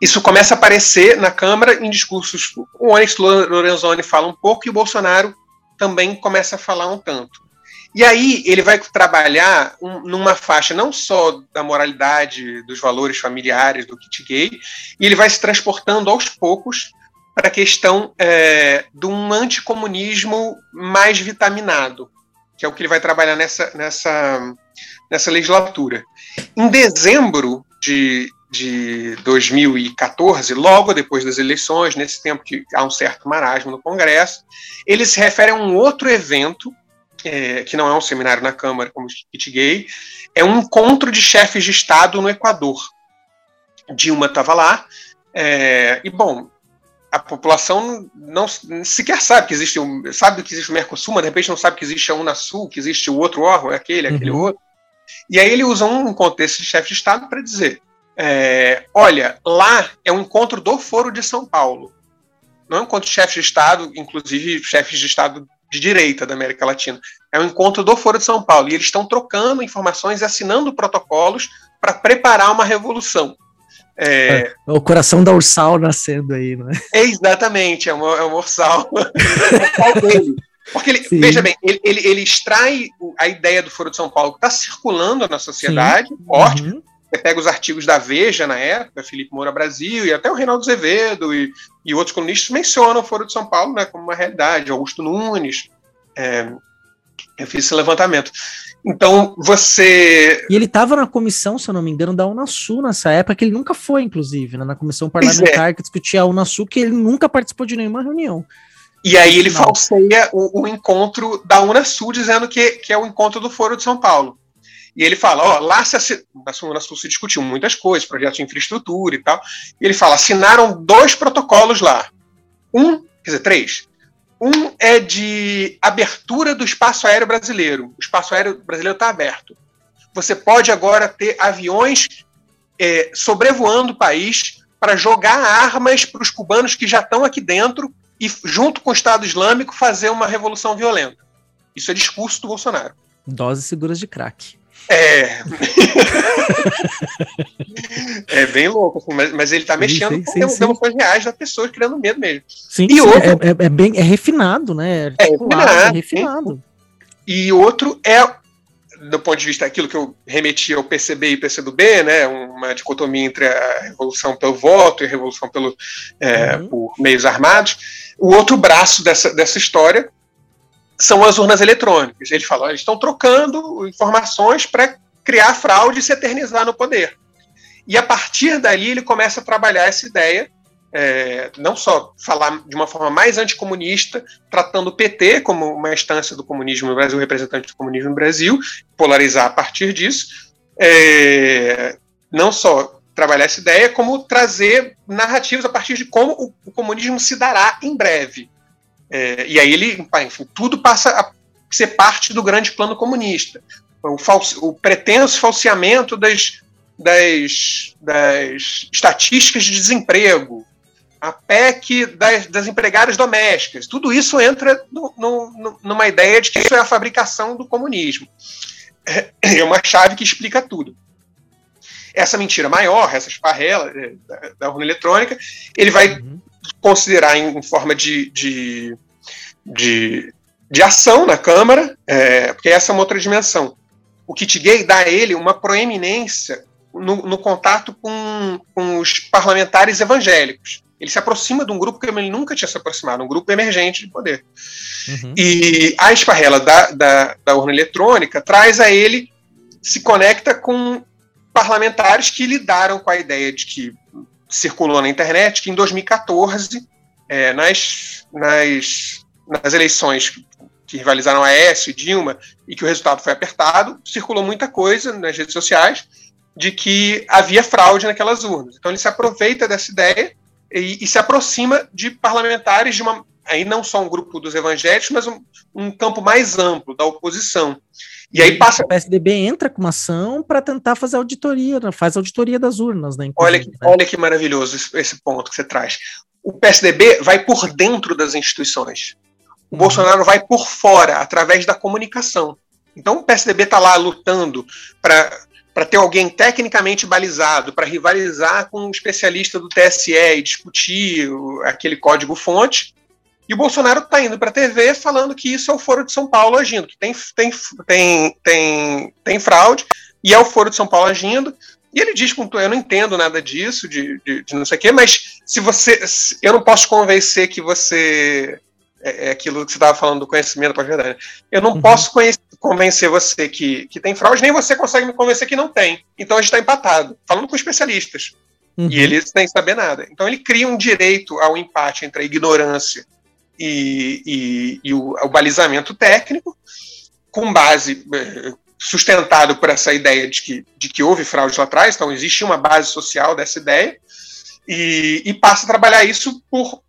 isso começa a aparecer na Câmara em discursos. O Onyx Lorenzoni fala um pouco e o Bolsonaro também começa a falar um tanto. E aí ele vai trabalhar um, numa faixa não só da moralidade, dos valores familiares do kit gay, e ele vai se transportando aos poucos para a questão é, de um anticomunismo mais vitaminado, que é o que ele vai trabalhar nessa, nessa, nessa legislatura. Em dezembro de, de 2014, logo depois das eleições, nesse tempo que há um certo marasmo no Congresso, ele se refere a um outro evento é, que não é um seminário na Câmara como Gay, é um encontro de chefes de Estado no Equador. Dilma estava lá, é, e bom, a população não sequer sabe que existe um, sabe que existe o Mercosul, mas de repente não sabe que existe a Unasul, que existe o outro órgão, é aquele, aquele uhum. outro. E aí ele usa um contexto de chefe de Estado para dizer: é, olha, lá é um encontro do Foro de São Paulo. Não é um encontro de chefes de Estado, inclusive chefes de Estado de direita da América Latina. É um encontro do Foro de São Paulo e eles estão trocando informações e assinando protocolos para preparar uma revolução. É... é... o coração da Ursal nascendo aí, não é? é exatamente, é uma, é uma Ursal. Porque ele, veja bem, ele, ele, ele, extrai a ideia do Foro de São Paulo que está circulando na sociedade, Sim. forte. Uhum. Você pega os artigos da Veja na época, Felipe Moura Brasil, e até o Reinaldo Azevedo e, e outros colunistas mencionam o Foro de São Paulo né, como uma realidade. Augusto Nunes, é, eu fiz esse levantamento. Então, você. E ele estava na comissão, se eu não me engano, da Unasul nessa época, que ele nunca foi, inclusive, né, na comissão parlamentar é. que discutia a Unasul, que ele nunca participou de nenhuma reunião. E aí ele falseia o, o, encontro da Unasul, dizendo que, que é o encontro do Foro de São Paulo. E ele fala, ó, lá se, na Sul se discutiu muitas coisas, projetos de infraestrutura e tal. E ele fala, assinaram dois protocolos lá. Um, quer dizer, três. Um é de abertura do espaço aéreo brasileiro. O espaço aéreo brasileiro está aberto. Você pode agora ter aviões é, sobrevoando o país para jogar armas para os cubanos que já estão aqui dentro e, junto com o Estado Islâmico, fazer uma revolução violenta. Isso é discurso do Bolsonaro. Doses seguras de crack. É. é bem louco, assim, mas, mas ele tá mexendo sim, sim, com demonstrações reais das pessoas criando medo mesmo. Sim, e sim, outro, é, é, é, bem é refinado, né? É, refinado, é refinado. E outro é, do ponto de vista daquilo que eu remeti ao PCB e PCdoB, né? Uma dicotomia entre a revolução pelo voto e a revolução pelo, é, uhum. por meios armados. O outro braço dessa, dessa história são as urnas eletrônicas. Ele fala, eles estão trocando informações para criar fraude e se eternizar no poder. E a partir dali ele começa a trabalhar essa ideia, é, não só falar de uma forma mais anticomunista, tratando o PT como uma instância do comunismo no Brasil, representante do comunismo no Brasil, polarizar a partir disso, é, não só trabalhar essa ideia, como trazer narrativas a partir de como o, o comunismo se dará em breve. É, e aí ele, enfim, tudo passa a ser parte do grande plano comunista. O, o pretenso falseamento das, das, das estatísticas de desemprego, a PEC das, das empregadas domésticas, tudo isso entra no, no, numa ideia de que isso é a fabricação do comunismo. É, é uma chave que explica tudo. Essa mentira maior, essa esparrela é, da urna eletrônica, ele vai uhum. Considerar em, forma de, de, de, de, ação na Câmara, é, porque essa é uma outra dimensão. O kit gay dá a ele uma proeminência no, no contato com, com os parlamentares evangélicos ele se aproxima de um grupo que ele nunca tinha se aproximado, um grupo emergente de poder. Uhum. E a esparrela da, da, da, urna eletrônica traz a ele, se conecta com parlamentares que lidaram com a ideia de que circulou na internet, que em 2014, é, nas, nas, nas eleições que rivalizaram a Aécio e Dilma, e que o resultado foi apertado, circulou muita coisa nas redes sociais de que havia fraude naquelas urnas. Então ele se aproveita dessa ideia e, e, se aproxima de parlamentares de uma aí não só um grupo dos evangélicos, mas um, um campo mais amplo da oposição. E aí passa. O PSDB entra com uma ação para tentar fazer auditoria, né? faz auditoria das urnas, né? Olha que, né? olha que maravilhoso esse, ponto que você traz. O PSDB vai por dentro das instituições. O uhum. Bolsonaro vai por fora, através da comunicação. Então o PSDB está lá lutando para para ter alguém tecnicamente balizado, para rivalizar com um especialista do TSE e discutir aquele código-fonte. E o Bolsonaro está indo para a TV falando que isso é o Foro de São Paulo agindo, que tem, tem, tem, tem, tem fraude, e é o Foro de São Paulo agindo. E ele diz com eu não entendo nada disso, de, de, de não sei o quê, mas se você. Se, eu não posso convencer que você é, é aquilo que você estava falando do conhecimento para a verdade. Eu não uhum. posso conhecer, convencer você que, que tem fraude, nem você consegue me convencer que não tem. Então a gente está empatado, falando com especialistas. Uhum. E eles sem saber nada. Então ele cria um direito ao empate entre a ignorância e, e, e o, o, balizamento técnico, com base eh, sustentado por essa ideia de que, de que houve fraude lá atrás, então existe uma base social dessa ideia, e, e passa a trabalhar isso por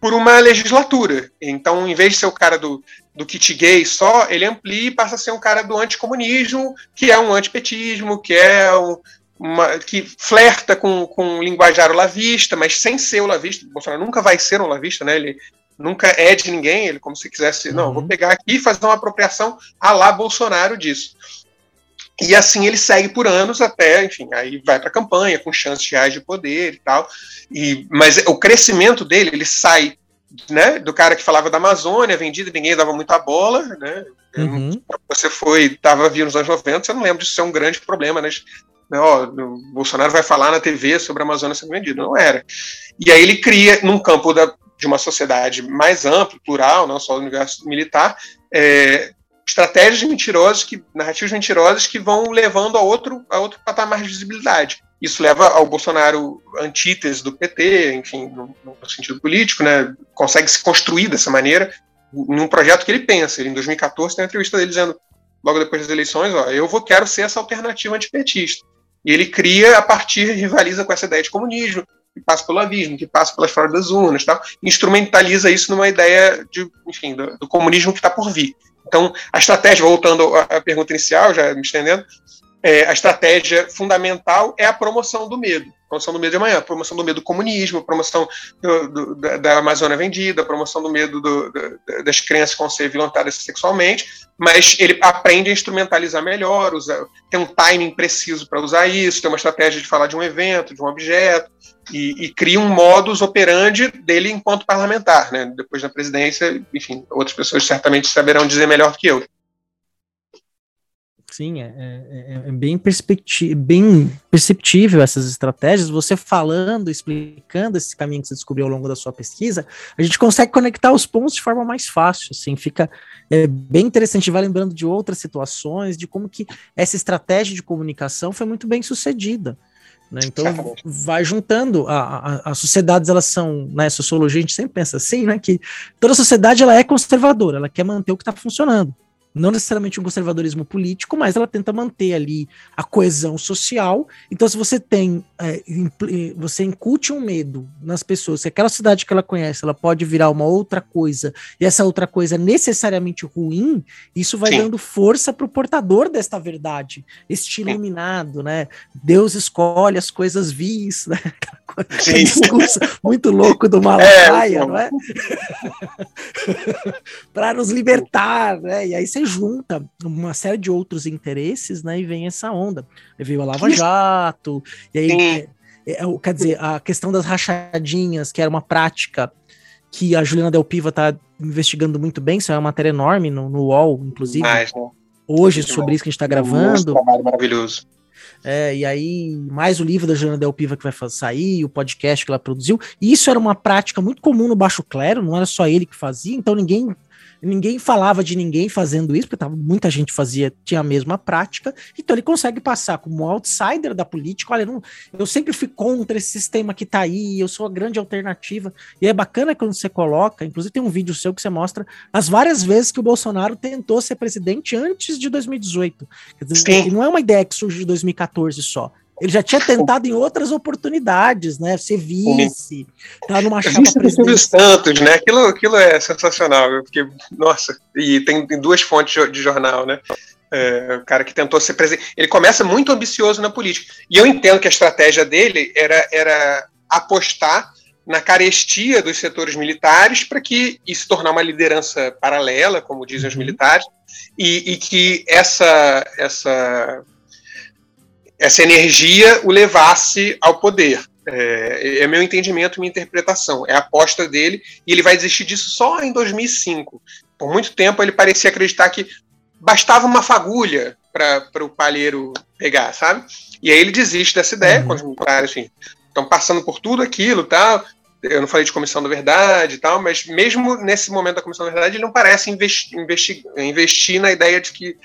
por uma legislatura. Então, em vez de ser o cara do, do kit gay só, ele amplia e passa a ser um cara do anticomunismo, que é um antipetismo, que é um, uma, que flerta com, com o linguajar olavista, mas sem ser olavista. Bolsonaro nunca vai ser um olavista, né? Ele nunca é de ninguém, ele como se quisesse, uhum. não, vou pegar aqui e fazer uma apropriação a lá Bolsonaro disso. E assim ele segue por anos até, enfim, aí vai para a campanha com chances reais de poder e tal. E, mas o crescimento dele, ele sai né, do cara que falava da Amazônia, vendido, ninguém dava muita bola, né? Uhum. Você foi, estava vindo nos anos 90, você não lembra disso ser um grande problema, né? né ó, o Bolsonaro vai falar na TV sobre a Amazônia sendo vendida. Não era. E aí ele cria, num campo da, de uma sociedade mais ampla, plural, não só do universo militar, é, estratégias mentirosas, que, narrativas mentirosas que vão levando a outro, a outro patamar de visibilidade. Isso leva ao Bolsonaro antítese do PT, enfim, no, no sentido político, né? Consegue se construir dessa maneira num projeto que ele pensa. Ele, em 2014, tem uma entrevista dele dizendo, logo depois das eleições, ó, eu vou quero ser essa alternativa antipetista. E ele cria, a partir, rivaliza com essa ideia de comunismo, que passa pelo avismo, que passa pelas fora das urnas, tal, instrumentaliza isso numa ideia de, enfim, do, do comunismo que está por vir. Então, a estratégia, voltando à pergunta inicial, já me estendendo, é, a estratégia fundamental é a promoção do medo. Promoção do medo de amanhã, promoção do medo do comunismo, promoção do, do, da, da, Amazônia vendida, promoção do medo do, das crianças que vão ser violentadas sexualmente, mas ele aprende a instrumentalizar melhor, usa, tem um timing preciso para usar isso, tem uma estratégia de falar de um evento, de um objeto, e, e, cria um modus operandi dele enquanto parlamentar. Né? Depois da presidência, enfim, outras pessoas certamente saberão dizer melhor que eu. Sim, é, é, é, é bem, bem perceptível essas estratégias. Você falando, explicando esse caminho que você descobriu ao longo da sua pesquisa, a gente consegue conectar os pontos de forma mais fácil. Assim, fica é, bem interessante. Vai lembrando de outras situações, de como que essa estratégia de comunicação foi muito bem sucedida. Né? Então, vai juntando. As sociedades, elas são, na né, sociologia, a gente sempre pensa assim, né? Que toda sociedade ela é conservadora, ela quer manter o que está funcionando. Não necessariamente um conservadorismo político, mas ela tenta manter ali a coesão social. Então, se você tem, é, você incute um medo nas pessoas, se aquela cidade que ela conhece, ela pode virar uma outra coisa, e essa outra coisa é necessariamente ruim, isso vai Sim. dando força para o portador desta verdade, este iluminado, né? Deus escolhe as coisas vis, né? Muito louco do Malafaia, é, não é? para nos libertar, né? E aí você junta uma série de outros interesses, né? E vem essa onda. Aí veio a Lava Jato, e aí, é, é, é quer dizer, a questão das rachadinhas, que era uma prática que a Juliana Del Piva está investigando muito bem, isso é uma matéria enorme no, no UOL, inclusive. Mais, né? Hoje, sobre isso que a gente está gravando. Um maravilhoso. É, e aí, mais o livro da Juliana Del Piva que vai sair, o podcast que ela produziu. E isso era uma prática muito comum no Baixo Clero, não era só ele que fazia, então ninguém ninguém falava de ninguém fazendo isso, porque tava, muita gente fazia, tinha a mesma prática, então ele consegue passar como outsider da política, olha, não, eu sempre fui contra esse sistema que tá aí, eu sou a grande alternativa, e é bacana quando você coloca, inclusive tem um vídeo seu que você mostra as várias vezes que o Bolsonaro tentou ser presidente antes de 2018, quer dizer, não é uma ideia que surge de 2014 só, ele já tinha tentado em outras oportunidades, né? Ser vice, tá numa chapa do Santos, né? Aquilo, aquilo é sensacional, porque, nossa, e tem, tem duas fontes de jornal, né? É, o cara que tentou ser presidente. Ele começa muito ambicioso na política. E eu entendo que a estratégia dele era, era apostar na carestia dos setores militares para que isso tornar uma liderança paralela, como dizem os uhum. militares, e, e que essa, essa essa energia o levasse ao poder. É, é, meu entendimento, minha interpretação. É a aposta dele e ele vai desistir disso só em 2005. Por muito tempo ele parecia acreditar que bastava uma fagulha para o palheiro pegar, sabe? E aí ele desiste dessa ideia, uhum. quando os militares assim, estão passando por tudo aquilo, tal. Eu não falei de comissão da verdade e tal, mas mesmo nesse momento da comissão da verdade, ele não parece investir, investir, investir na ideia de que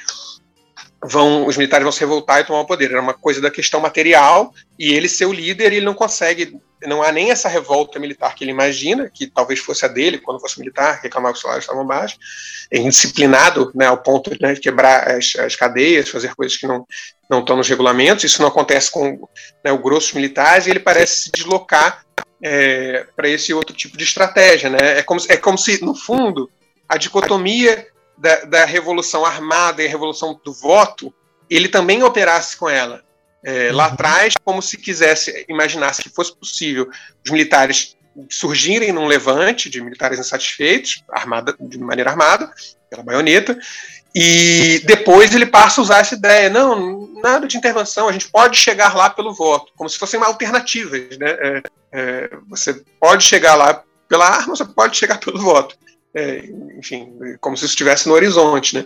vão os militares vão se revoltar e tomar o poder. Era uma coisa da questão material e ele ser o líder, ele não consegue, não há nem essa revolta militar que ele imagina, que talvez fosse a dele quando fosse militar, reclamar que os salários estavam baixos, é indisciplinado, né, ao ponto né, de quebrar as, as, cadeias, fazer coisas que não não estão nos regulamentos. Isso não acontece com né, o grosso militares e ele parece se deslocar é, para esse outro tipo de estratégia, né? É como, é como se no fundo a dicotomia da, da Revolução Armada e a Revolução do Voto, ele também operasse com ela. É, lá uhum. atrás, como se quisesse, imaginasse que fosse possível os militares surgirem num levante de militares insatisfeitos, armada, de maneira armada, pela baioneta, e depois ele passa a usar essa ideia, não, nada de intervenção, a gente pode chegar lá pelo voto, como se fossem alternativas, né? É, é, você pode chegar lá pela arma, você pode chegar pelo voto é, enfim, como se estivesse no horizonte, né?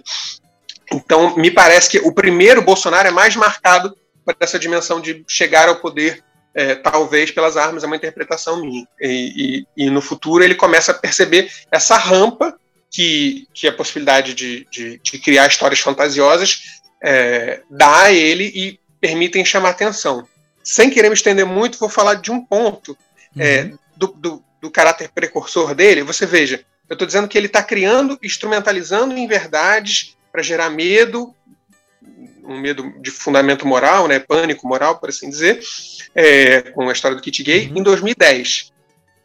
Então, me parece que o primeiro Bolsonaro é mais marcado por essa dimensão de chegar ao poder, é, talvez pelas armas, é uma interpretação minha. E, e, e, no futuro ele começa a perceber essa rampa que, que a possibilidade de, de, de criar histórias fantasiosas é, dá a ele e permitem chamar atenção. Sem querer me estender muito, vou falar de um ponto é, uhum. do, do, do caráter precursor dele. Você veja, eu estou dizendo que ele está criando, instrumentalizando em verdades para gerar medo, um medo de fundamento moral, né, pânico moral, por assim dizer, é, com a história do kit gay, uhum. em 2010.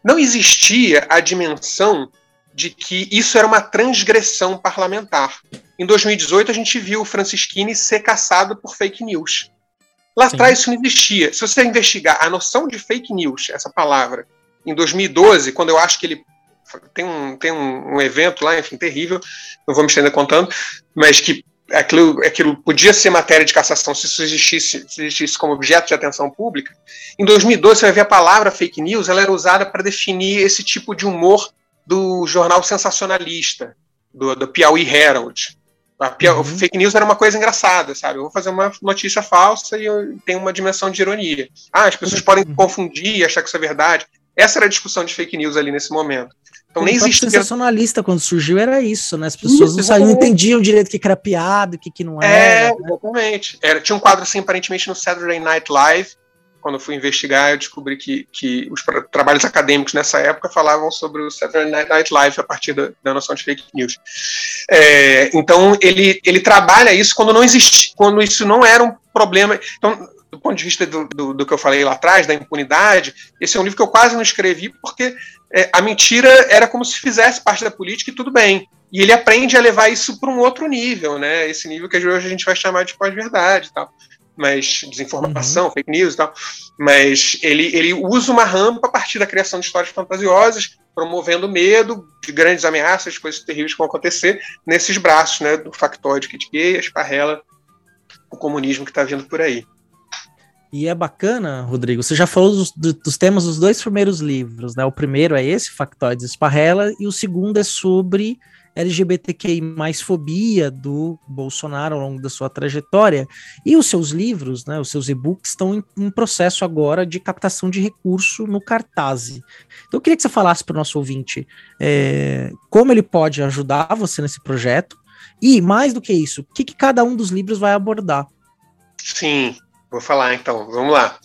Não existia a dimensão de que isso era uma transgressão parlamentar. Em 2018, a gente viu o Francisquini ser caçado por fake news. Lá atrás isso não existia. Se você investigar a noção de fake news, essa palavra, em 2012, quando eu acho que ele tem um, tem um, um, evento lá, enfim, terrível, não vou me estender contando, mas que aquilo, aquilo podia ser matéria de cassação se isso existisse, se existisse como objeto de atenção pública. Em 2012, você vai ver a palavra fake news, ela era usada para definir esse tipo de humor do jornal sensacionalista, do, do Piauí Herald. A Piauí, uhum. Fake news era uma coisa engraçada, sabe? Eu vou fazer uma notícia falsa e tem uma dimensão de ironia. Ah, as pessoas uhum. podem confundir e achar que isso é verdade. Essa era a discussão de fake news ali nesse momento. Então o nem existia. sensacionalista quando surgiu era isso, né? As pessoas isso, não, sabiam, não entendiam direito o que era piada, o que, que não era. É, exatamente. Era, tinha um quadro assim, aparentemente, no Saturday Night Live, quando eu fui investigar, eu descobri que, que os trabalhos acadêmicos nessa época falavam sobre o Saturday Night Live a partir da, da noção de fake news. É, então, ele, ele trabalha isso quando não existe, quando isso não era um problema. Então, do ponto de vista do, do, do, que eu falei lá atrás, da impunidade, esse é um livro que eu quase não escrevi porque é, a mentira era como se fizesse parte da política e tudo bem. E ele aprende a levar isso para um outro nível, né? Esse nível que hoje a gente vai chamar de pós-verdade tal. Mas desinformação, uhum. fake news e tal. Mas ele, ele usa uma rampa a partir da criação de histórias fantasiosas, promovendo medo de grandes ameaças, coisas terríveis que vão acontecer nesses braços, né? Do factóide que gay, a esparrela, o comunismo que está vindo por aí. E é bacana, Rodrigo, você já falou dos, dos, temas dos dois primeiros livros, né? O primeiro é esse, Factoides Esparrela, e o segundo é sobre LGBTQI mais fobia do Bolsonaro ao longo da sua trajetória. E os seus livros, né, os seus e-books, estão em, em processo agora de captação de recurso no Cartaz. Então eu queria que você falasse para o nosso ouvinte é, como ele pode ajudar você nesse projeto e, mais do que isso, o que, que cada um dos livros vai abordar. Sim, Vou falar então, vamos lá.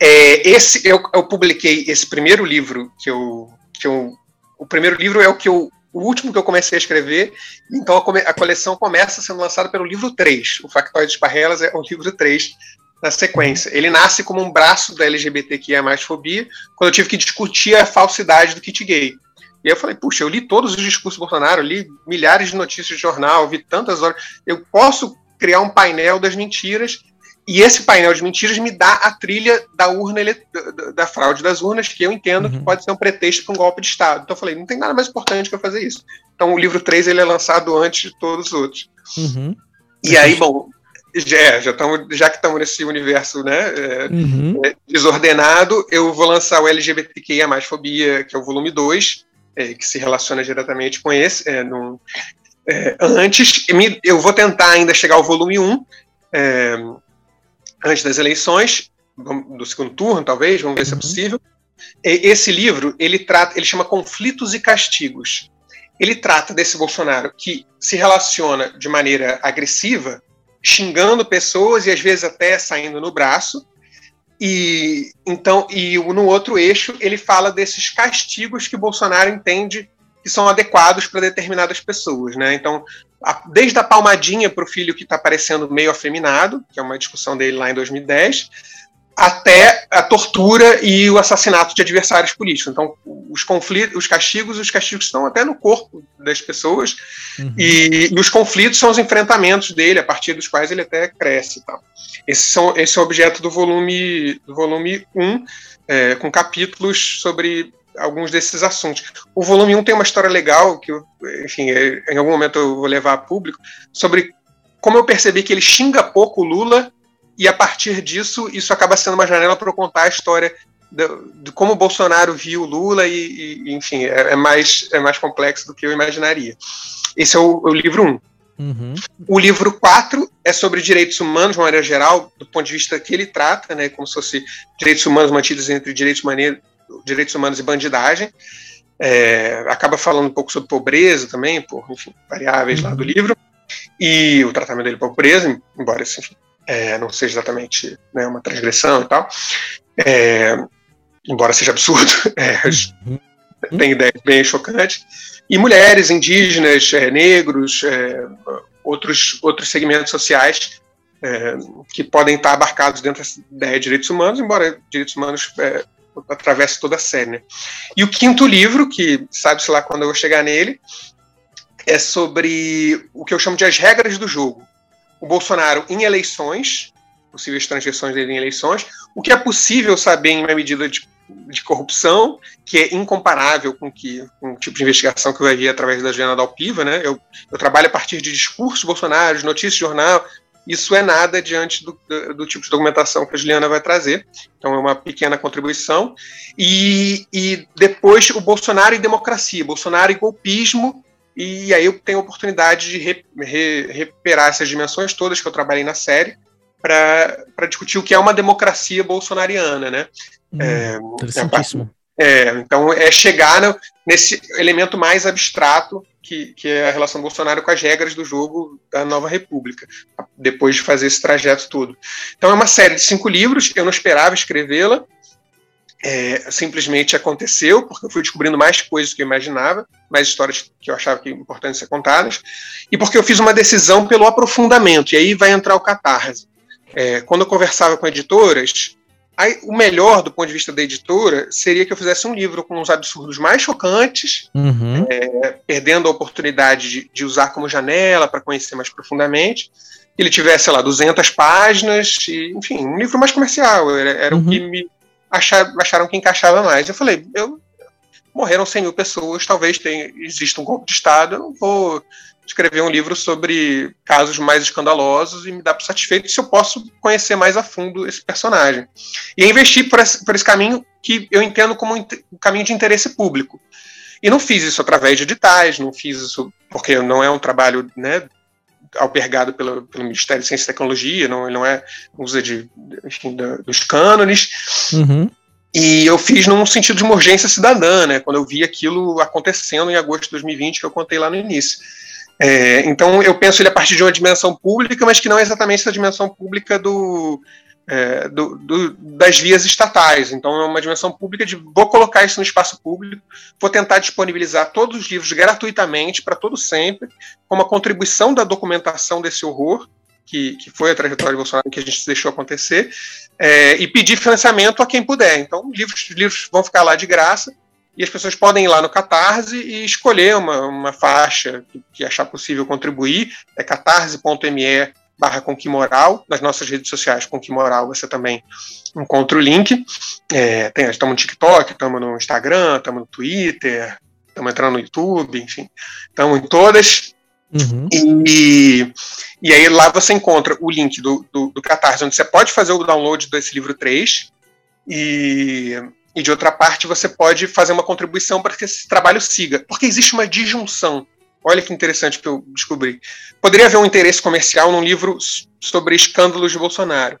É, esse eu, eu, publiquei esse primeiro livro que eu, que eu. O primeiro livro é o que eu o último que eu comecei a escrever, então a, a coleção começa sendo lançada pelo livro 3. O Factoide de Parrelas é o livro 3 na sequência. Ele nasce como um braço da LGBTQIA mais fobia, quando eu tive que discutir a falsidade do kit gay. E eu falei, puxa, eu li todos os discursos do Bolsonaro, li milhares de notícias de jornal, vi tantas horas. Eu posso criar um painel das mentiras e esse painel de mentiras me dá a trilha da urna da, da fraude das urnas, que eu entendo uhum. que pode ser um pretexto para um golpe de Estado. Então eu falei, não tem nada mais importante que eu fazer isso. Então o livro 3 ele é lançado antes de todos os outros. Uhum. E aí, bom, já, já, tamo, já que estamos nesse universo né, é, uhum. é, desordenado, eu vou lançar o LGBTQIA mais fobia, que é o volume 2, é, que se relaciona diretamente com esse. É, é, antes, eu vou tentar ainda chegar ao volume 1 antes das eleições, do segundo turno, talvez, vamos ver se é uhum. possível. Esse livro, ele trata, ele chama Conflitos e Castigos. Ele trata desse Bolsonaro que se relaciona de maneira agressiva, xingando pessoas e às vezes até saindo no braço. E então, e no outro eixo, ele fala desses castigos que Bolsonaro entende que são adequados para determinadas pessoas, né? Então, a, desde a palmadinha para o filho que está parecendo meio afeminado, que é uma discussão dele lá em 2010, até a tortura e o assassinato de adversários políticos. Então, os conflitos, os castigos, os castigos estão até no corpo das pessoas, uhum. e, e, os conflitos são os enfrentamentos dele, a partir dos quais ele até cresce. Tá? Esse, são, esse é o objeto do volume, do volume 1, é, com capítulos sobre alguns desses assuntos. O volume 1 tem uma história legal, que, enfim, é, em algum momento eu vou levar a público, sobre como eu percebi que ele xinga pouco o Lula, e a partir disso, isso acaba sendo uma janela para eu contar a história de, como o Bolsonaro viu o Lula, e, e enfim, é, é, mais, é mais complexo do que eu imaginaria. Esse é o, o livro 1. Uhum. O livro 4 é sobre direitos humanos, de uma maneira geral, do ponto de vista que ele trata, né, como se fosse direitos humanos mantidos entre direitos direitos humanos e bandidagem. É, acaba falando um pouco sobre pobreza também, por enfim, variáveis lá do uhum. livro, e o tratamento dele pobreza, embora enfim, é, não seja exatamente né, uma transgressão e tal, é, embora seja absurdo, é, uhum. tem ideias bem chocantes, e mulheres, indígenas, é, negros, é, outros, outros segmentos sociais que podem estar abarcados dentro da ideia de direitos humanos, embora direitos humanos atravessa toda a série. Né? E o quinto livro, que sabe-se lá quando eu vou chegar nele, é sobre o que eu chamo de as regras do jogo. O Bolsonaro em eleições, possíveis transgressões dele em eleições, o que é possível saber em uma medida de, de corrupção, que é incomparável com, que, com o tipo de investigação que eu vai ver através da Juliana Dalpiva, né? Eu, eu trabalho a partir de discursos Bolsonaro, de notícias de jornal, isso é nada diante do, do, tipo de documentação que a Juliana vai trazer. Então, é uma pequena contribuição. E, e depois, o Bolsonaro e democracia, Bolsonaro e golpismo. E aí eu tenho a oportunidade de re, re, recuperar essas dimensões todas que eu trabalhei na série para discutir o que é uma democracia bolsonariana, né? Hum, é, interessantíssimo. É, então, é chegar no, nesse elemento mais abstrato que, que, é a relação Bolsonaro com as regras do jogo da Nova República, depois de fazer esse trajeto todo. Então é uma série de cinco livros, eu não esperava escrevê-la, é, simplesmente aconteceu, porque eu fui descobrindo mais coisas do que eu imaginava, mais histórias que eu achava que importantes ser contadas, e porque eu fiz uma decisão pelo aprofundamento, e aí vai entrar o catarse. É, quando eu conversava com editoras, aí, o melhor do ponto de vista da editora seria que eu fizesse um livro com os absurdos mais chocantes, uhum. é, perdendo a oportunidade de, de usar como janela para conhecer mais profundamente, ele tivesse, sei lá, 200 páginas, e, enfim, um livro mais comercial, era, era uhum. o que me achar, acharam que encaixava mais. Eu falei, eu, morreram 100 mil pessoas, talvez tenha, exista um golpe de Estado, eu não vou escrever um livro sobre casos mais escandalosos e me dar por satisfeito se eu posso conhecer mais a fundo esse personagem. E investir por esse, por esse caminho que eu entendo como um caminho de interesse público. E não fiz isso através de editais, não fiz isso porque não é um trabalho né, albergado pelo, pelo Ministério de Ciência e Tecnologia, não, ele não é usa de, enfim, da, dos cânones. Uhum. E eu fiz num sentido de uma urgência cidadã, né, quando eu vi aquilo acontecendo em agosto de 2020, que eu contei lá no início. É, então eu penso ele a partir de uma dimensão pública, mas que não é exatamente essa dimensão pública do, é, do, do, das vias estatais. Então, é uma dimensão pública de vou colocar isso no espaço público, vou tentar disponibilizar todos os livros gratuitamente para todo sempre, como uma contribuição da documentação desse horror, que, que foi a trajetória de Bolsonaro que a gente deixou acontecer, é, e pedir financiamento a quem puder. Então, livros, livros vão ficar lá de graça. E as pessoas podem ir lá no Catarse e escolher uma, uma faixa que, que achar possível contribuir. É catarse.me barra Conquimoral, nas nossas redes sociais Conquimoral você também encontra o link. É, estamos no TikTok, estamos no Instagram, estamos no Twitter, estamos entrando no YouTube, enfim, estamos em todas. Uhum. E, e aí lá você encontra o link do, do, do Catarse, onde você pode fazer o download desse livro 3, e, e de outra parte você pode fazer uma contribuição para que esse trabalho siga, porque existe uma disjunção Olha que interessante que eu descobri. Poderia haver um interesse comercial num livro sobre escândalos de Bolsonaro.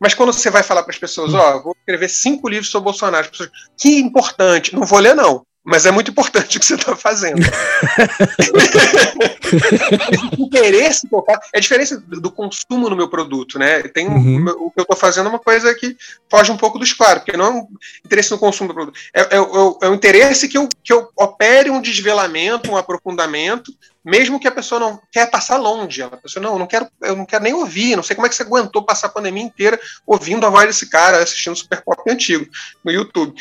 Mas quando você vai falar para as pessoas, ó, oh, vou escrever cinco livros sobre Bolsonaro, as pessoas, que importante, não vou ler não mas é muito importante o que você está fazendo. o interesse é a diferença do consumo no meu produto, né? Tem uhum. o que eu estou fazendo é uma coisa que foge um pouco do esclaro, porque não é um interesse no consumo do produto, é, é, é, é um interesse que eu, que eu opere um desvelamento, um aprofundamento mesmo que a pessoa não quer passar longe, a pessoa não, eu não quero, eu não quero nem ouvir, não sei como é que você aguentou passar a pandemia inteira ouvindo a voz desse cara assistindo Super Pop antigo no YouTube.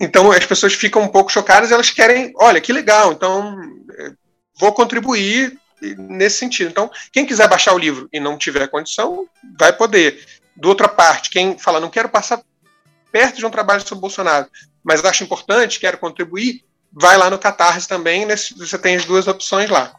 Então as pessoas ficam um pouco chocadas, elas querem, olha que legal, então é, vou contribuir nesse sentido. Então quem quiser baixar o livro e não tiver condição, vai poder. Do outra parte, quem fala não quero passar perto de um trabalho sobre Bolsonaro, mas acho importante, quero contribuir, vai lá no Catarse também, nesse, você tem as duas opções lá.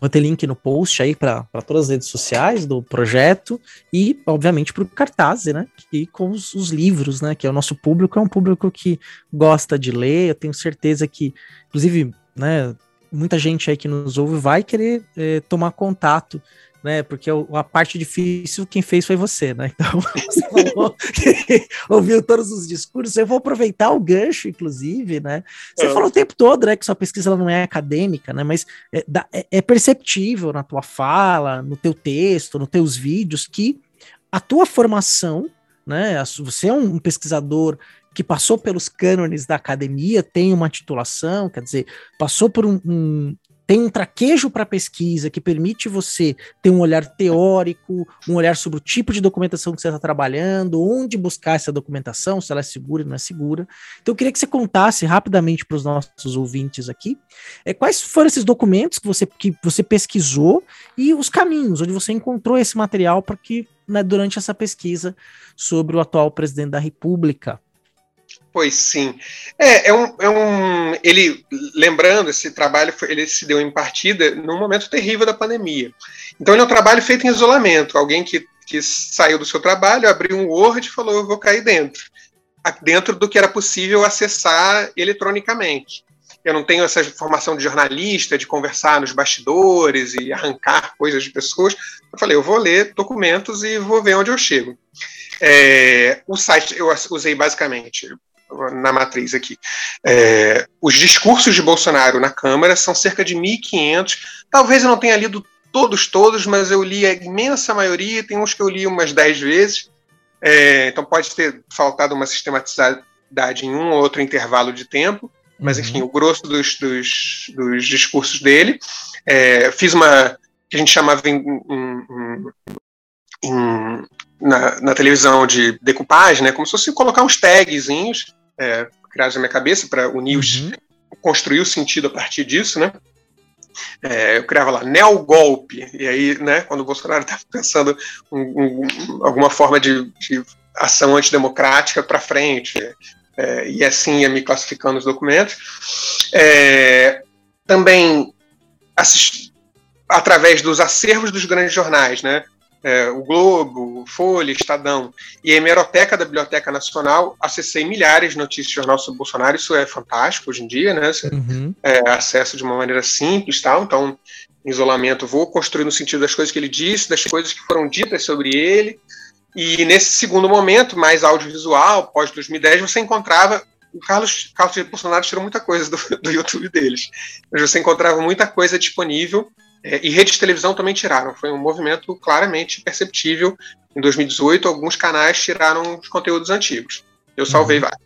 Vou ter link no post aí para todas as redes sociais do projeto e, obviamente, para o cartaz, né? E com os, os, livros, né? Que é o nosso público, é um público que gosta de ler. Eu tenho certeza que, inclusive, né? Muita gente aí que nos ouve vai querer eh, tomar contato né? Porque a parte difícil quem fez foi você, né? Então, você falou que ouviu todos os discursos. Eu vou aproveitar o gancho, inclusive, né? Você é. falou o tempo todo, né, que sua pesquisa não é acadêmica, né? Mas é, é, é perceptível na tua fala, no teu texto, nos teus vídeos, que a tua formação, né? Você é um pesquisador que passou pelos cânones da academia, tem uma titulação, quer dizer, passou por um, um, tem um traquejo para pesquisa que permite você ter um olhar teórico, um olhar sobre o tipo de documentação que você está trabalhando, onde buscar essa documentação, se ela é segura ou não é segura. Então, eu queria que você contasse rapidamente para os nossos ouvintes aqui é, quais foram esses documentos que você, que você pesquisou e os caminhos onde você encontrou esse material para que, né, durante essa pesquisa sobre o atual presidente da República. Pois sim. É, é, um, é um. Ele, lembrando, esse trabalho foi, ele se deu em partida num momento terrível da pandemia. Então, ele é um trabalho feito em isolamento. Alguém que, que saiu do seu trabalho, abriu um Word e falou: Eu vou cair dentro. Dentro do que era possível acessar eletronicamente. Eu não tenho essa formação de jornalista, de conversar nos bastidores e arrancar coisas de pessoas. Eu falei: Eu vou ler documentos e vou ver onde eu chego. É, o site eu usei basicamente na matriz aqui. É, os discursos de Bolsonaro na Câmara são cerca de 1.500. Talvez eu não tenha lido todos, todos, mas eu li a imensa maioria. Tem uns que eu li umas 10 vezes. É, então pode ter faltado uma sistematizadade em um ou outro intervalo de tempo. Mas, enfim, uhum. o grosso dos, dos, dos discursos dele. É, fiz uma que a gente chamava em, em, em, na, na, televisão de decupagem, né, como se fosse colocar uns tagzinhos é, criados na minha cabeça para unir os, uhum. construir o sentido a partir disso, né? É, eu criava lá neo-golpe, e aí, né, quando o Bolsonaro estava pensando um, um, alguma forma de, de ação antidemocrática para frente, é, e assim ia me classificando os documentos. É, também assisti, através dos acervos dos grandes jornais, né? É, o Globo, Folha, Estadão e a hemeroteca da Biblioteca Nacional, acessei milhares de notícias de jornal sobre Bolsonaro, isso é fantástico hoje em dia, né? Você, uhum. é, acesso de uma maneira simples, tal, então, em isolamento, vou construir no sentido das coisas que ele disse, das coisas que foram ditas sobre ele, e nesse segundo momento, mais audiovisual, pós 2010, você encontrava o Carlos, Carlos Bolsonaro tirou muita coisa do, do YouTube deles, mas você encontrava muita coisa disponível é, e redes de televisão também tiraram. Foi um movimento claramente perceptível. Em 2018, alguns canais tiraram os conteúdos antigos. Eu salvei uhum. vários.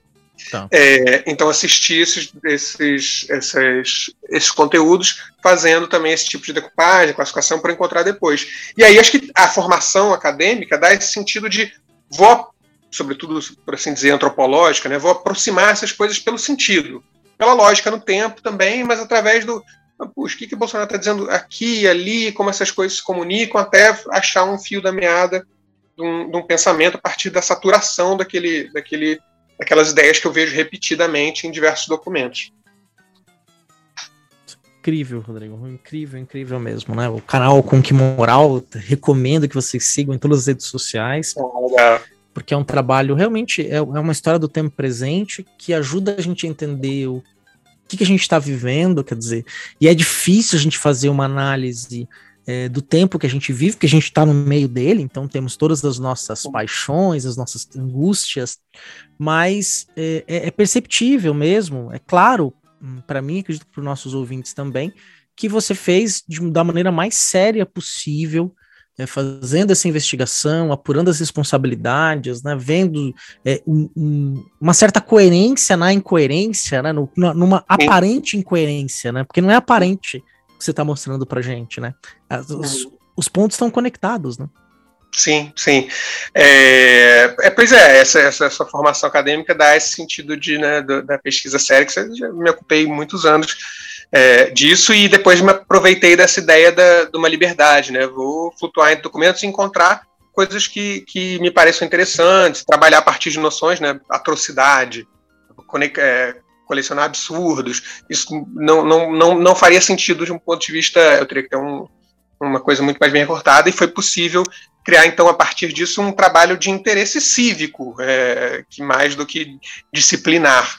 Tá. É, então assisti esses, esses, esses, esses conteúdos fazendo também esse tipo de decupagem, classificação para encontrar depois. E aí acho que a formação acadêmica dá esse sentido de vou, sobretudo por assim dizer, antropológica, né, vou aproximar essas coisas pelo sentido, pela lógica no tempo também, mas através do, puxa, o que, que o Bolsonaro está dizendo aqui ali, como essas coisas se comunicam, até achar um fio da meada de um, de um, pensamento a partir da saturação daquele, daquele, daquelas ideias que eu vejo repetidamente em diversos documentos. Incrível, Rodrigo. Incrível, incrível mesmo, né? O canal Com Que Moral, recomendo que vocês sigam em todas as redes sociais. Ah, porque é um trabalho realmente, é, é uma história do tempo presente que ajuda a gente a entender o que, que a gente está vivendo, quer dizer, e é difícil a gente fazer uma análise é, do tempo que a gente vive, porque a gente está no meio dele, então temos todas as nossas paixões, as nossas angústias, mas é, é, é perceptível mesmo, é claro, hum, para mim, acredito para os nossos ouvintes também, que você fez de, da maneira mais séria possível, é, fazendo essa investigação, apurando as responsabilidades, né, vendo é, um, um, uma certa coerência na incoerência, né, no, numa aparente incoerência, né, porque não é aparente que você está mostrando para gente, né, os, os pontos estão conectados, né. Sim, sim. É, é, pois é, essa, essa, essa, formação acadêmica dá esse sentido de, né, da pesquisa séria, que eu já me ocupei muitos anos é, disso e depois me aproveitei dessa ideia da, de uma liberdade, né? Vou flutuar entre documentos e encontrar coisas que, que me pareçam interessantes, trabalhar a partir de noções, né? Atrocidade, é, colecionar absurdos. Isso não, não, não, não faria sentido de um ponto de vista. Eu teria que ter um, uma coisa muito mais bem recortada, e foi possível criar, então, a partir disso, um trabalho de interesse cívico, é, que mais do que disciplinar.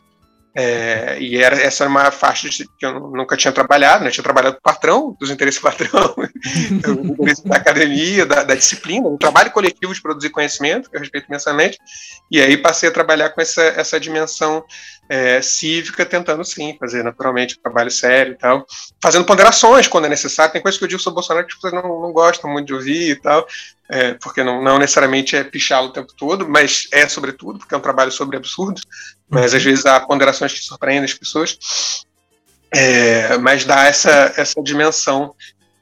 É, e era, essa era uma faixa de, que eu nunca tinha trabalhado, né? tinha trabalhado com o patrão, dos interesses patrão, da academia, da, da, disciplina, um trabalho coletivo de produzir conhecimento, que eu respeito imensamente, e aí passei a trabalhar com essa, essa dimensão é, cívica, tentando sim fazer naturalmente um trabalho sério e tal, fazendo ponderações quando é necessário. Tem coisas que eu digo sobre Bolsonaro que as pessoas não, não gostam muito de ouvir e tal, é, porque não, não necessariamente é pichá-lo o tempo todo, mas é sobretudo, porque é um trabalho sobre absurdos, mas às vezes há ponderações que surpreendem as pessoas. É, mas dá essa, essa dimensão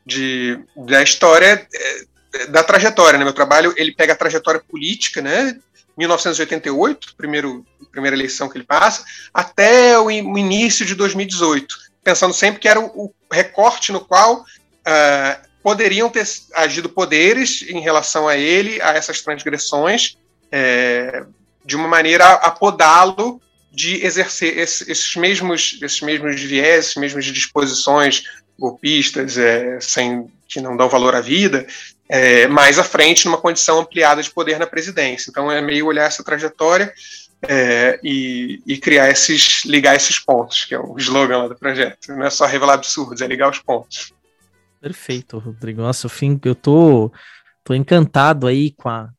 de, da história, é, da trajetória. Né? Meu trabalho ele pega a trajetória política, né? 1988, primeiro, primeira eleição que ele passa, até o, início de 2018, pensando sempre que era o, recorte no qual uh, poderiam ter agido poderes em relação a ele, a essas transgressões, é, de uma maneira a podá-lo de exercer esse, esses mesmos esses mesmos viés, esses mesmos disposições golpistas, é, sem que não dão valor à vida, é, mais à frente numa condição ampliada de poder na presidência. Então é meio olhar essa trajetória é, e, e, criar esses, ligar esses pontos, que é o slogan lá do projeto. Não é só revelar absurdos, é ligar os pontos. Perfeito, Rodrigo. Nossa, eu, tô, tô encantado aí com a,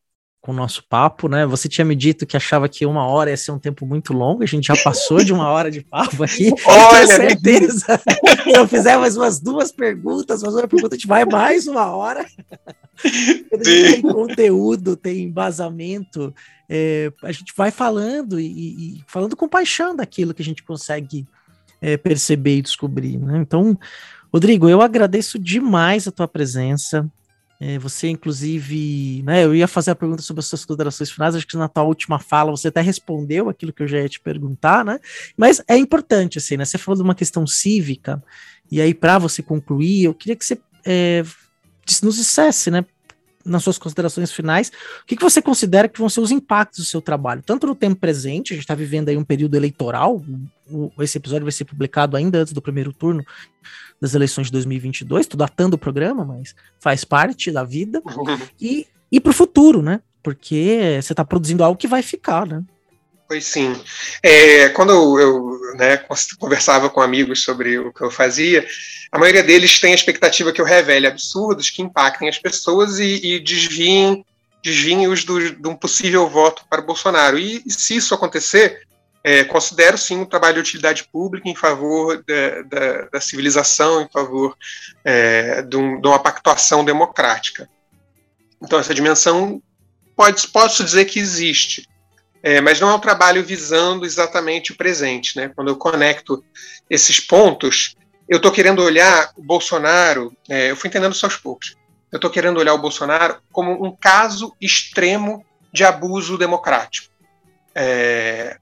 com o nosso papo, né? Você tinha me dito que achava que uma hora ia ser um tempo muito longo, a gente já passou de uma hora de papo aqui. Olha, tenho certeza. Se eu fizer mais umas duas perguntas, mais uma pergunta, a gente vai mais uma hora. tem conteúdo, tem embasamento, é, a gente vai falando e, e, falando com paixão daquilo que a gente consegue é, perceber e descobrir, né? Então, Rodrigo, eu agradeço demais a tua presença. É, você, inclusive, né, eu ia fazer a pergunta sobre as suas considerações finais, acho que na tua última fala você até respondeu aquilo que eu já ia te perguntar, né? Mas é importante, assim, né? Você falou de uma questão cívica, e aí, para você concluir, eu queria que você é, nos dissesse, né? Nas suas considerações finais, o que, que você considera que vão ser os impactos do seu trabalho, tanto no tempo presente, a gente está vivendo aí um período eleitoral, o, esse episódio vai ser publicado ainda antes do primeiro turno das eleições de 2022, estou datando o programa, mas faz parte da vida, e, e para o futuro, né? Porque você está produzindo algo que vai ficar, né? Pois sim. É, quando eu, né, conversava com amigos sobre o que eu fazia, a maioria deles tem a expectativa que eu revele absurdos que impactem as pessoas e, e desviem, desviem-os de um possível voto para Bolsonaro. E, e se isso acontecer, é, considero sim um trabalho de utilidade pública em favor da, da, da civilização, em favor é, de, um, de uma pactuação democrática. Então, essa dimensão pode, posso dizer que existe. É, mas não é um trabalho visando exatamente o presente. Né? Quando eu conecto esses pontos, eu estou querendo olhar o Bolsonaro, é, eu fui entendendo isso aos poucos, eu estou querendo olhar o Bolsonaro como um caso extremo de abuso democrático. É,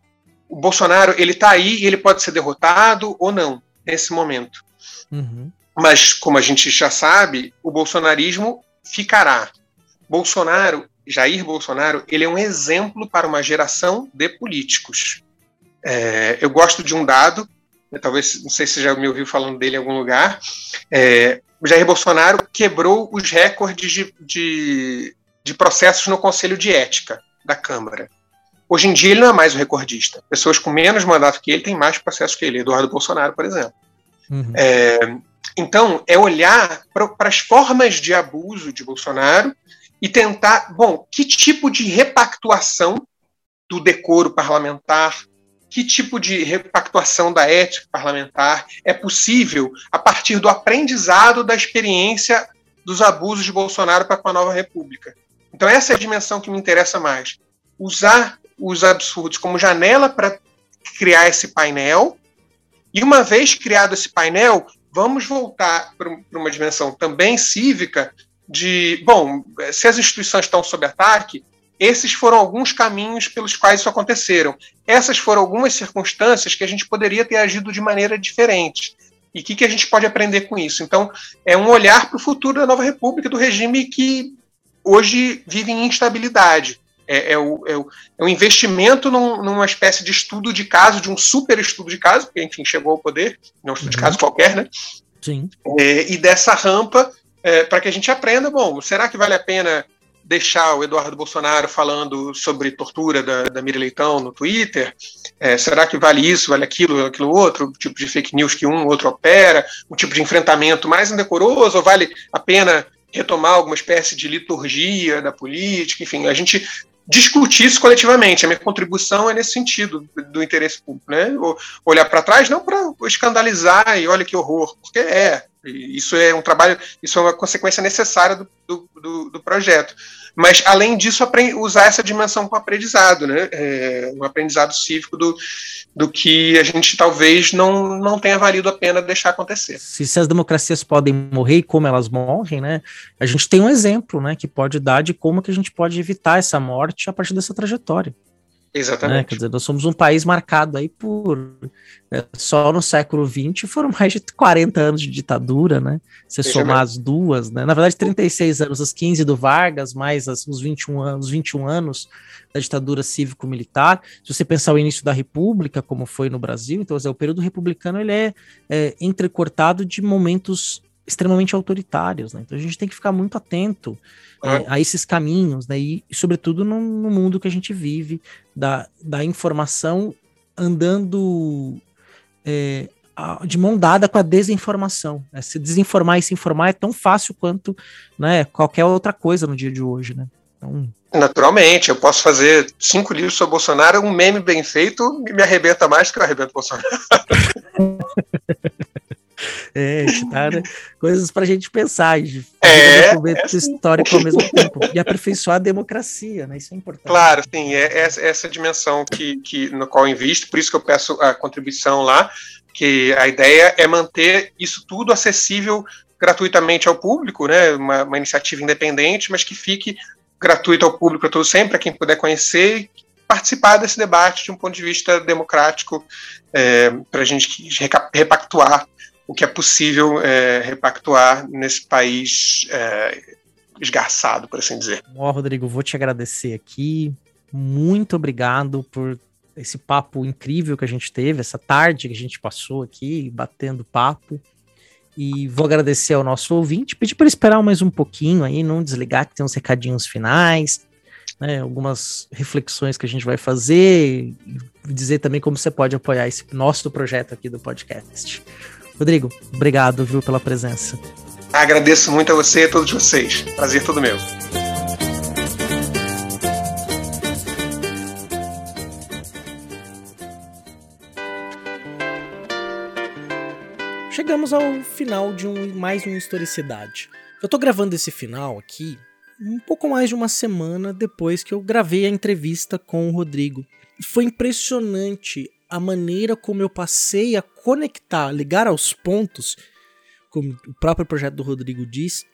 o Bolsonaro ele está aí e ele pode ser derrotado ou não nesse momento. Uhum. Mas como a gente já sabe, o bolsonarismo ficará. Bolsonaro Jair Bolsonaro ele é um exemplo para uma geração de políticos. É, eu gosto de um dado, né, talvez não sei se você já me ouviu falando dele em algum lugar. É, Jair Bolsonaro quebrou os recordes de, de, de processos no Conselho de Ética da Câmara. Hoje em dia ele não é mais o recordista. Pessoas com menos mandato que ele têm mais processos que ele. Eduardo Bolsonaro, por exemplo. Uhum. É, então, é olhar para as formas de abuso de Bolsonaro e tentar, bom, que tipo de repactuação do decoro parlamentar, que tipo de repactuação da ética parlamentar é possível a partir do aprendizado da experiência dos abusos de Bolsonaro para com a nova república. Então essa é a dimensão que me interessa mais. Usar os absurdos como janela para criar esse painel e uma vez criado esse painel, vamos voltar para uma dimensão também cívica de, bom, se as instituições estão sob ataque, esses foram alguns caminhos pelos quais isso aconteceram. Essas foram algumas circunstâncias que a gente poderia ter agido de maneira diferente. E o que, que a gente pode aprender com isso? Então, é um olhar para o futuro da nova república, do regime que hoje vive em instabilidade. É, é, o, é, o, é um investimento num, numa espécie de estudo de caso, de um super estudo de caso, porque, enfim, chegou ao poder, não é um estudo uhum. de caso qualquer, né? Sim. É, e dessa rampa é, para que a gente aprenda, bom, será que vale a pena deixar o Eduardo Bolsonaro falando sobre tortura da, da Mira Leitão no Twitter? É, será que vale isso, vale aquilo, aquilo outro, o tipo de fake news que um ou outro opera, um tipo de enfrentamento mais indecoroso, ou vale a pena retomar alguma espécie de liturgia da política? Enfim, a gente discutir isso coletivamente. A minha contribuição é nesse sentido do interesse público, né? Olhar para trás não para escandalizar e olha que horror, porque é, isso é um trabalho, isso é uma consequência necessária do, do, do, do projeto. Mas, além disso, usar essa dimensão com aprendizado, né? É, um aprendizado cívico do, do que a gente talvez não, não tenha valido a pena deixar acontecer. Se, se as democracias podem morrer e como elas morrem, né? A gente tem um exemplo, né? Que pode dar de como que a gente pode evitar essa morte a partir dessa trajetória. Exatamente. Né? Quer dizer, nós somos um país marcado aí por. É, só no século XX foram mais de 40 anos de ditadura, né? Se somar as duas, né? Na verdade, 36 anos, os 15 do Vargas, mais as, os, 21 anos, os 21 anos da ditadura cívico-militar. Se você pensar o início da República, como foi no Brasil, então, dizer, o período republicano ele é, é entrecortado de momentos extremamente autoritários, né? Então a gente tem que ficar muito atento é, a esses caminhos, né? E, sobretudo no, no, mundo que a gente vive, da, da informação andando é, de mão dada com a desinformação. Né? Se desinformar e se informar é tão fácil quanto né, qualquer outra coisa no dia de hoje, né? Então... Naturalmente, eu posso fazer cinco livros sobre Bolsonaro, um meme bem feito me arrebenta mais do que eu arrebento Bolsonaro. É, tá, né? coisas para a gente pensar, de é, documento é, histórico ao mesmo tempo e aperfeiçoar a democracia, né? Isso é importante. Claro, sim, é essa, essa dimensão que, que no qual eu invisto, por isso que eu peço a contribuição lá, que a ideia é manter isso tudo acessível gratuitamente ao público, né? Uma, uma iniciativa independente, mas que fique gratuito ao público todo sempre, a quem puder conhecer participar desse debate de um ponto de vista democrático, é, para a gente repactuar o que é possível é, repactuar nesse país é, esgarçado, por assim dizer. Ó, Rodrigo, vou te agradecer aqui. Muito obrigado por esse papo incrível que a gente teve, essa tarde que a gente passou aqui, batendo papo. E vou agradecer ao nosso ouvinte, pedir para esperar mais um pouquinho aí, não desligar, que tem uns recadinhos finais, né, algumas reflexões que a gente vai fazer, e dizer também como você pode apoiar esse nosso projeto aqui do podcast. Rodrigo, obrigado, viu, pela presença. Agradeço muito a você e a todos vocês. Prazer todo meu. Chegamos ao final de um, mais uma historicidade. Eu tô gravando esse final aqui um pouco mais de uma semana depois que eu gravei a entrevista com o Rodrigo. Foi impressionante a maneira como eu passei a conectar, ligar aos pontos, como o próprio projeto do Rodrigo diz,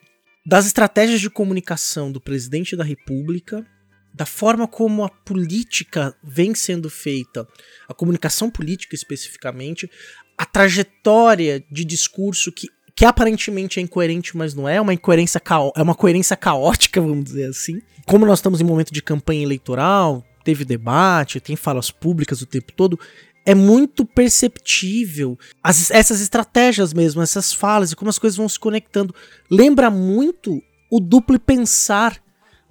das estratégias de comunicação do presidente da República, da forma como a política vem sendo feita, a comunicação política especificamente, a trajetória de discurso que, que aparentemente é incoerente, mas não é, uma incoerência é uma coerência caótica, vamos dizer assim. Como nós estamos em momento de campanha eleitoral, teve debate, tem falas públicas o tempo todo, é muito perceptível as, essas estratégias mesmo, essas falas e como as coisas vão se conectando. Lembra muito o duplo pensar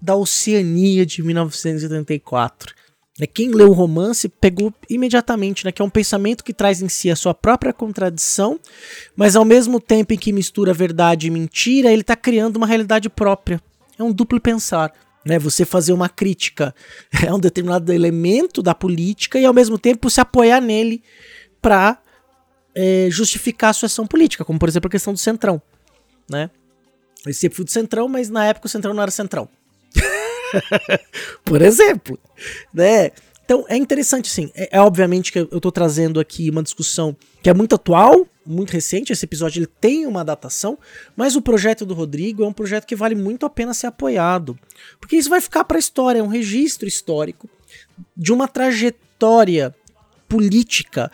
da Oceania de 1984. Né? Quem leu o romance pegou imediatamente, né? que é um pensamento que traz em si a sua própria contradição, mas ao mesmo tempo em que mistura verdade e mentira, ele está criando uma realidade própria. É um duplo pensar né, você fazer uma crítica a um determinado elemento da política e ao mesmo tempo se apoiar nele para é, justificar a sua ação política, como por exemplo a questão do centrão, né? Eu sempre fui do centrão, mas na época o centrão não era centrão. por exemplo, né? Então é interessante, sim. É, é, obviamente que eu estou trazendo aqui uma discussão que é muito atual, muito recente. Esse episódio ele tem uma datação, mas o projeto do Rodrigo é um projeto que vale muito a pena ser apoiado, porque isso vai ficar para a história, é um registro histórico de uma trajetória política.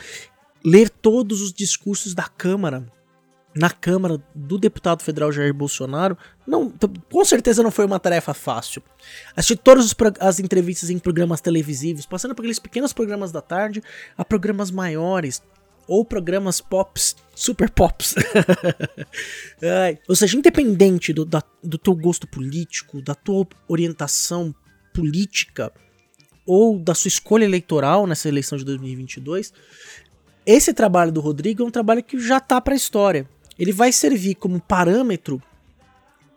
Ler todos os discursos da Câmara na Câmara do deputado federal Jair Bolsonaro, não, com certeza não foi uma tarefa fácil. Assistir todas as entrevistas em programas televisivos, passando por aqueles pequenos programas da tarde a programas maiores, ou programas pops, super pops. ou seja, independente do, da, do teu gosto político, da tua orientação política, ou da sua escolha eleitoral nessa eleição de 2022, esse trabalho do Rodrigo é um trabalho que já tá para a história ele vai servir como parâmetro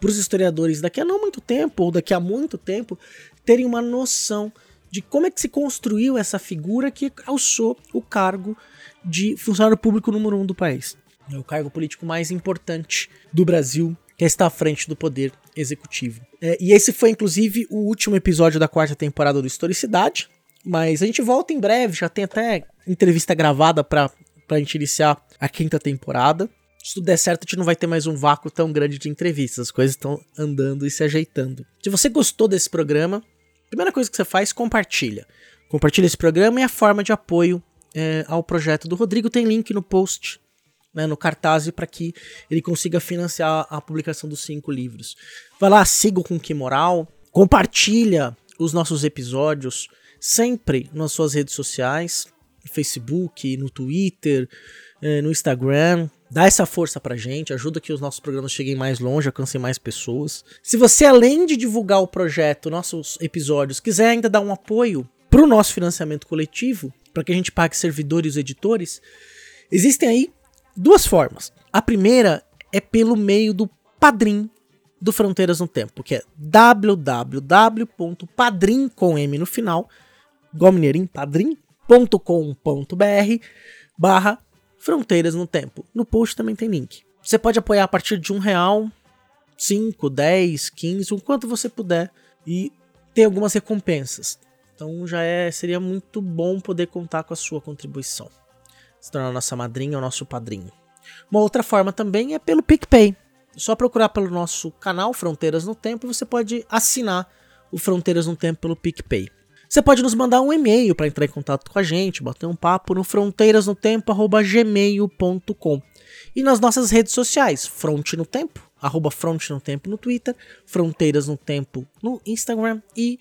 para os historiadores daqui a não muito tempo, ou daqui a muito tempo, terem uma noção de como é que se construiu essa figura que alçou o cargo de funcionário público número um do país. É o cargo político mais importante do Brasil, que está à frente do poder executivo. É, e esse foi, inclusive, o último episódio da quarta temporada do Historicidade. Mas a gente volta em breve, já tem até entrevista gravada para a gente iniciar a quinta temporada se tudo der certo, a gente não vai ter mais um vácuo tão grande de entrevistas. As coisas estão andando e se ajeitando. Se você gostou desse programa, primeira coisa que você faz, compartilha. Compartilha esse programa e a forma de apoio é, ao projeto do Rodrigo tem link no post, né, no cartaz, para que ele consiga financiar a publicação dos cinco livros. Vai lá, siga com que moral, compartilha os nossos episódios sempre nas suas redes sociais, no Facebook, no Twitter, é, no Instagram. Dá essa força pra gente, ajuda que os nossos programas cheguem mais longe, alcancem mais pessoas. Se você, além de divulgar o projeto, nossos episódios, quiser ainda dar um apoio pro nosso financiamento coletivo, para que a gente pague servidores e editores, existem aí duas formas. A primeira é pelo meio do Padrim, do Fronteiras no Tempo, que é www.padrim com M no final, igual mineirinho, padrim.com.br barra Fronteiras no Tempo. No post também tem link. Você pode apoiar a partir de um real, 5, 10, 15, o quanto você puder e ter algumas recompensas. Então já é, seria muito bom poder contar com a sua contribuição. Se tornar nossa madrinha ou nosso padrinho. Uma outra forma também é pelo PicPay. Só procurar pelo nosso canal Fronteiras no Tempo você pode assinar o Fronteiras no Tempo pelo PicPay. Você pode nos mandar um e-mail para entrar em contato com a gente, bater um papo no fronteirasnotempo@gmail.com. E nas nossas redes sociais, Fronte no Tempo, arroba Fronte no Tempo no Twitter, Fronteiras no Tempo no Instagram e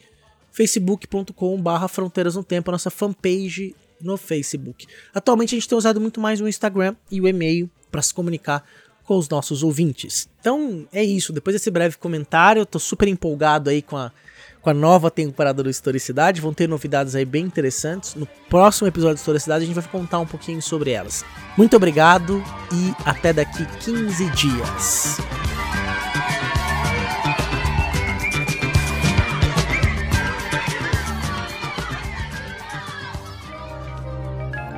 facebook.com barra Fronteiras no Tempo, a nossa fanpage no Facebook. Atualmente a gente tem usado muito mais o Instagram e o e-mail para se comunicar com os nossos ouvintes. Então é isso, depois desse breve comentário, eu tô super empolgado aí com a, com a nova temporada do Historicidade, vão ter novidades aí bem interessantes. No próximo episódio do Historicidade a gente vai contar um pouquinho sobre elas. Muito obrigado e até daqui 15 dias.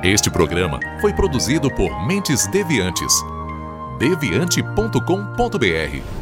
Este programa foi produzido por Mentes Deviantes. deviante.com.br.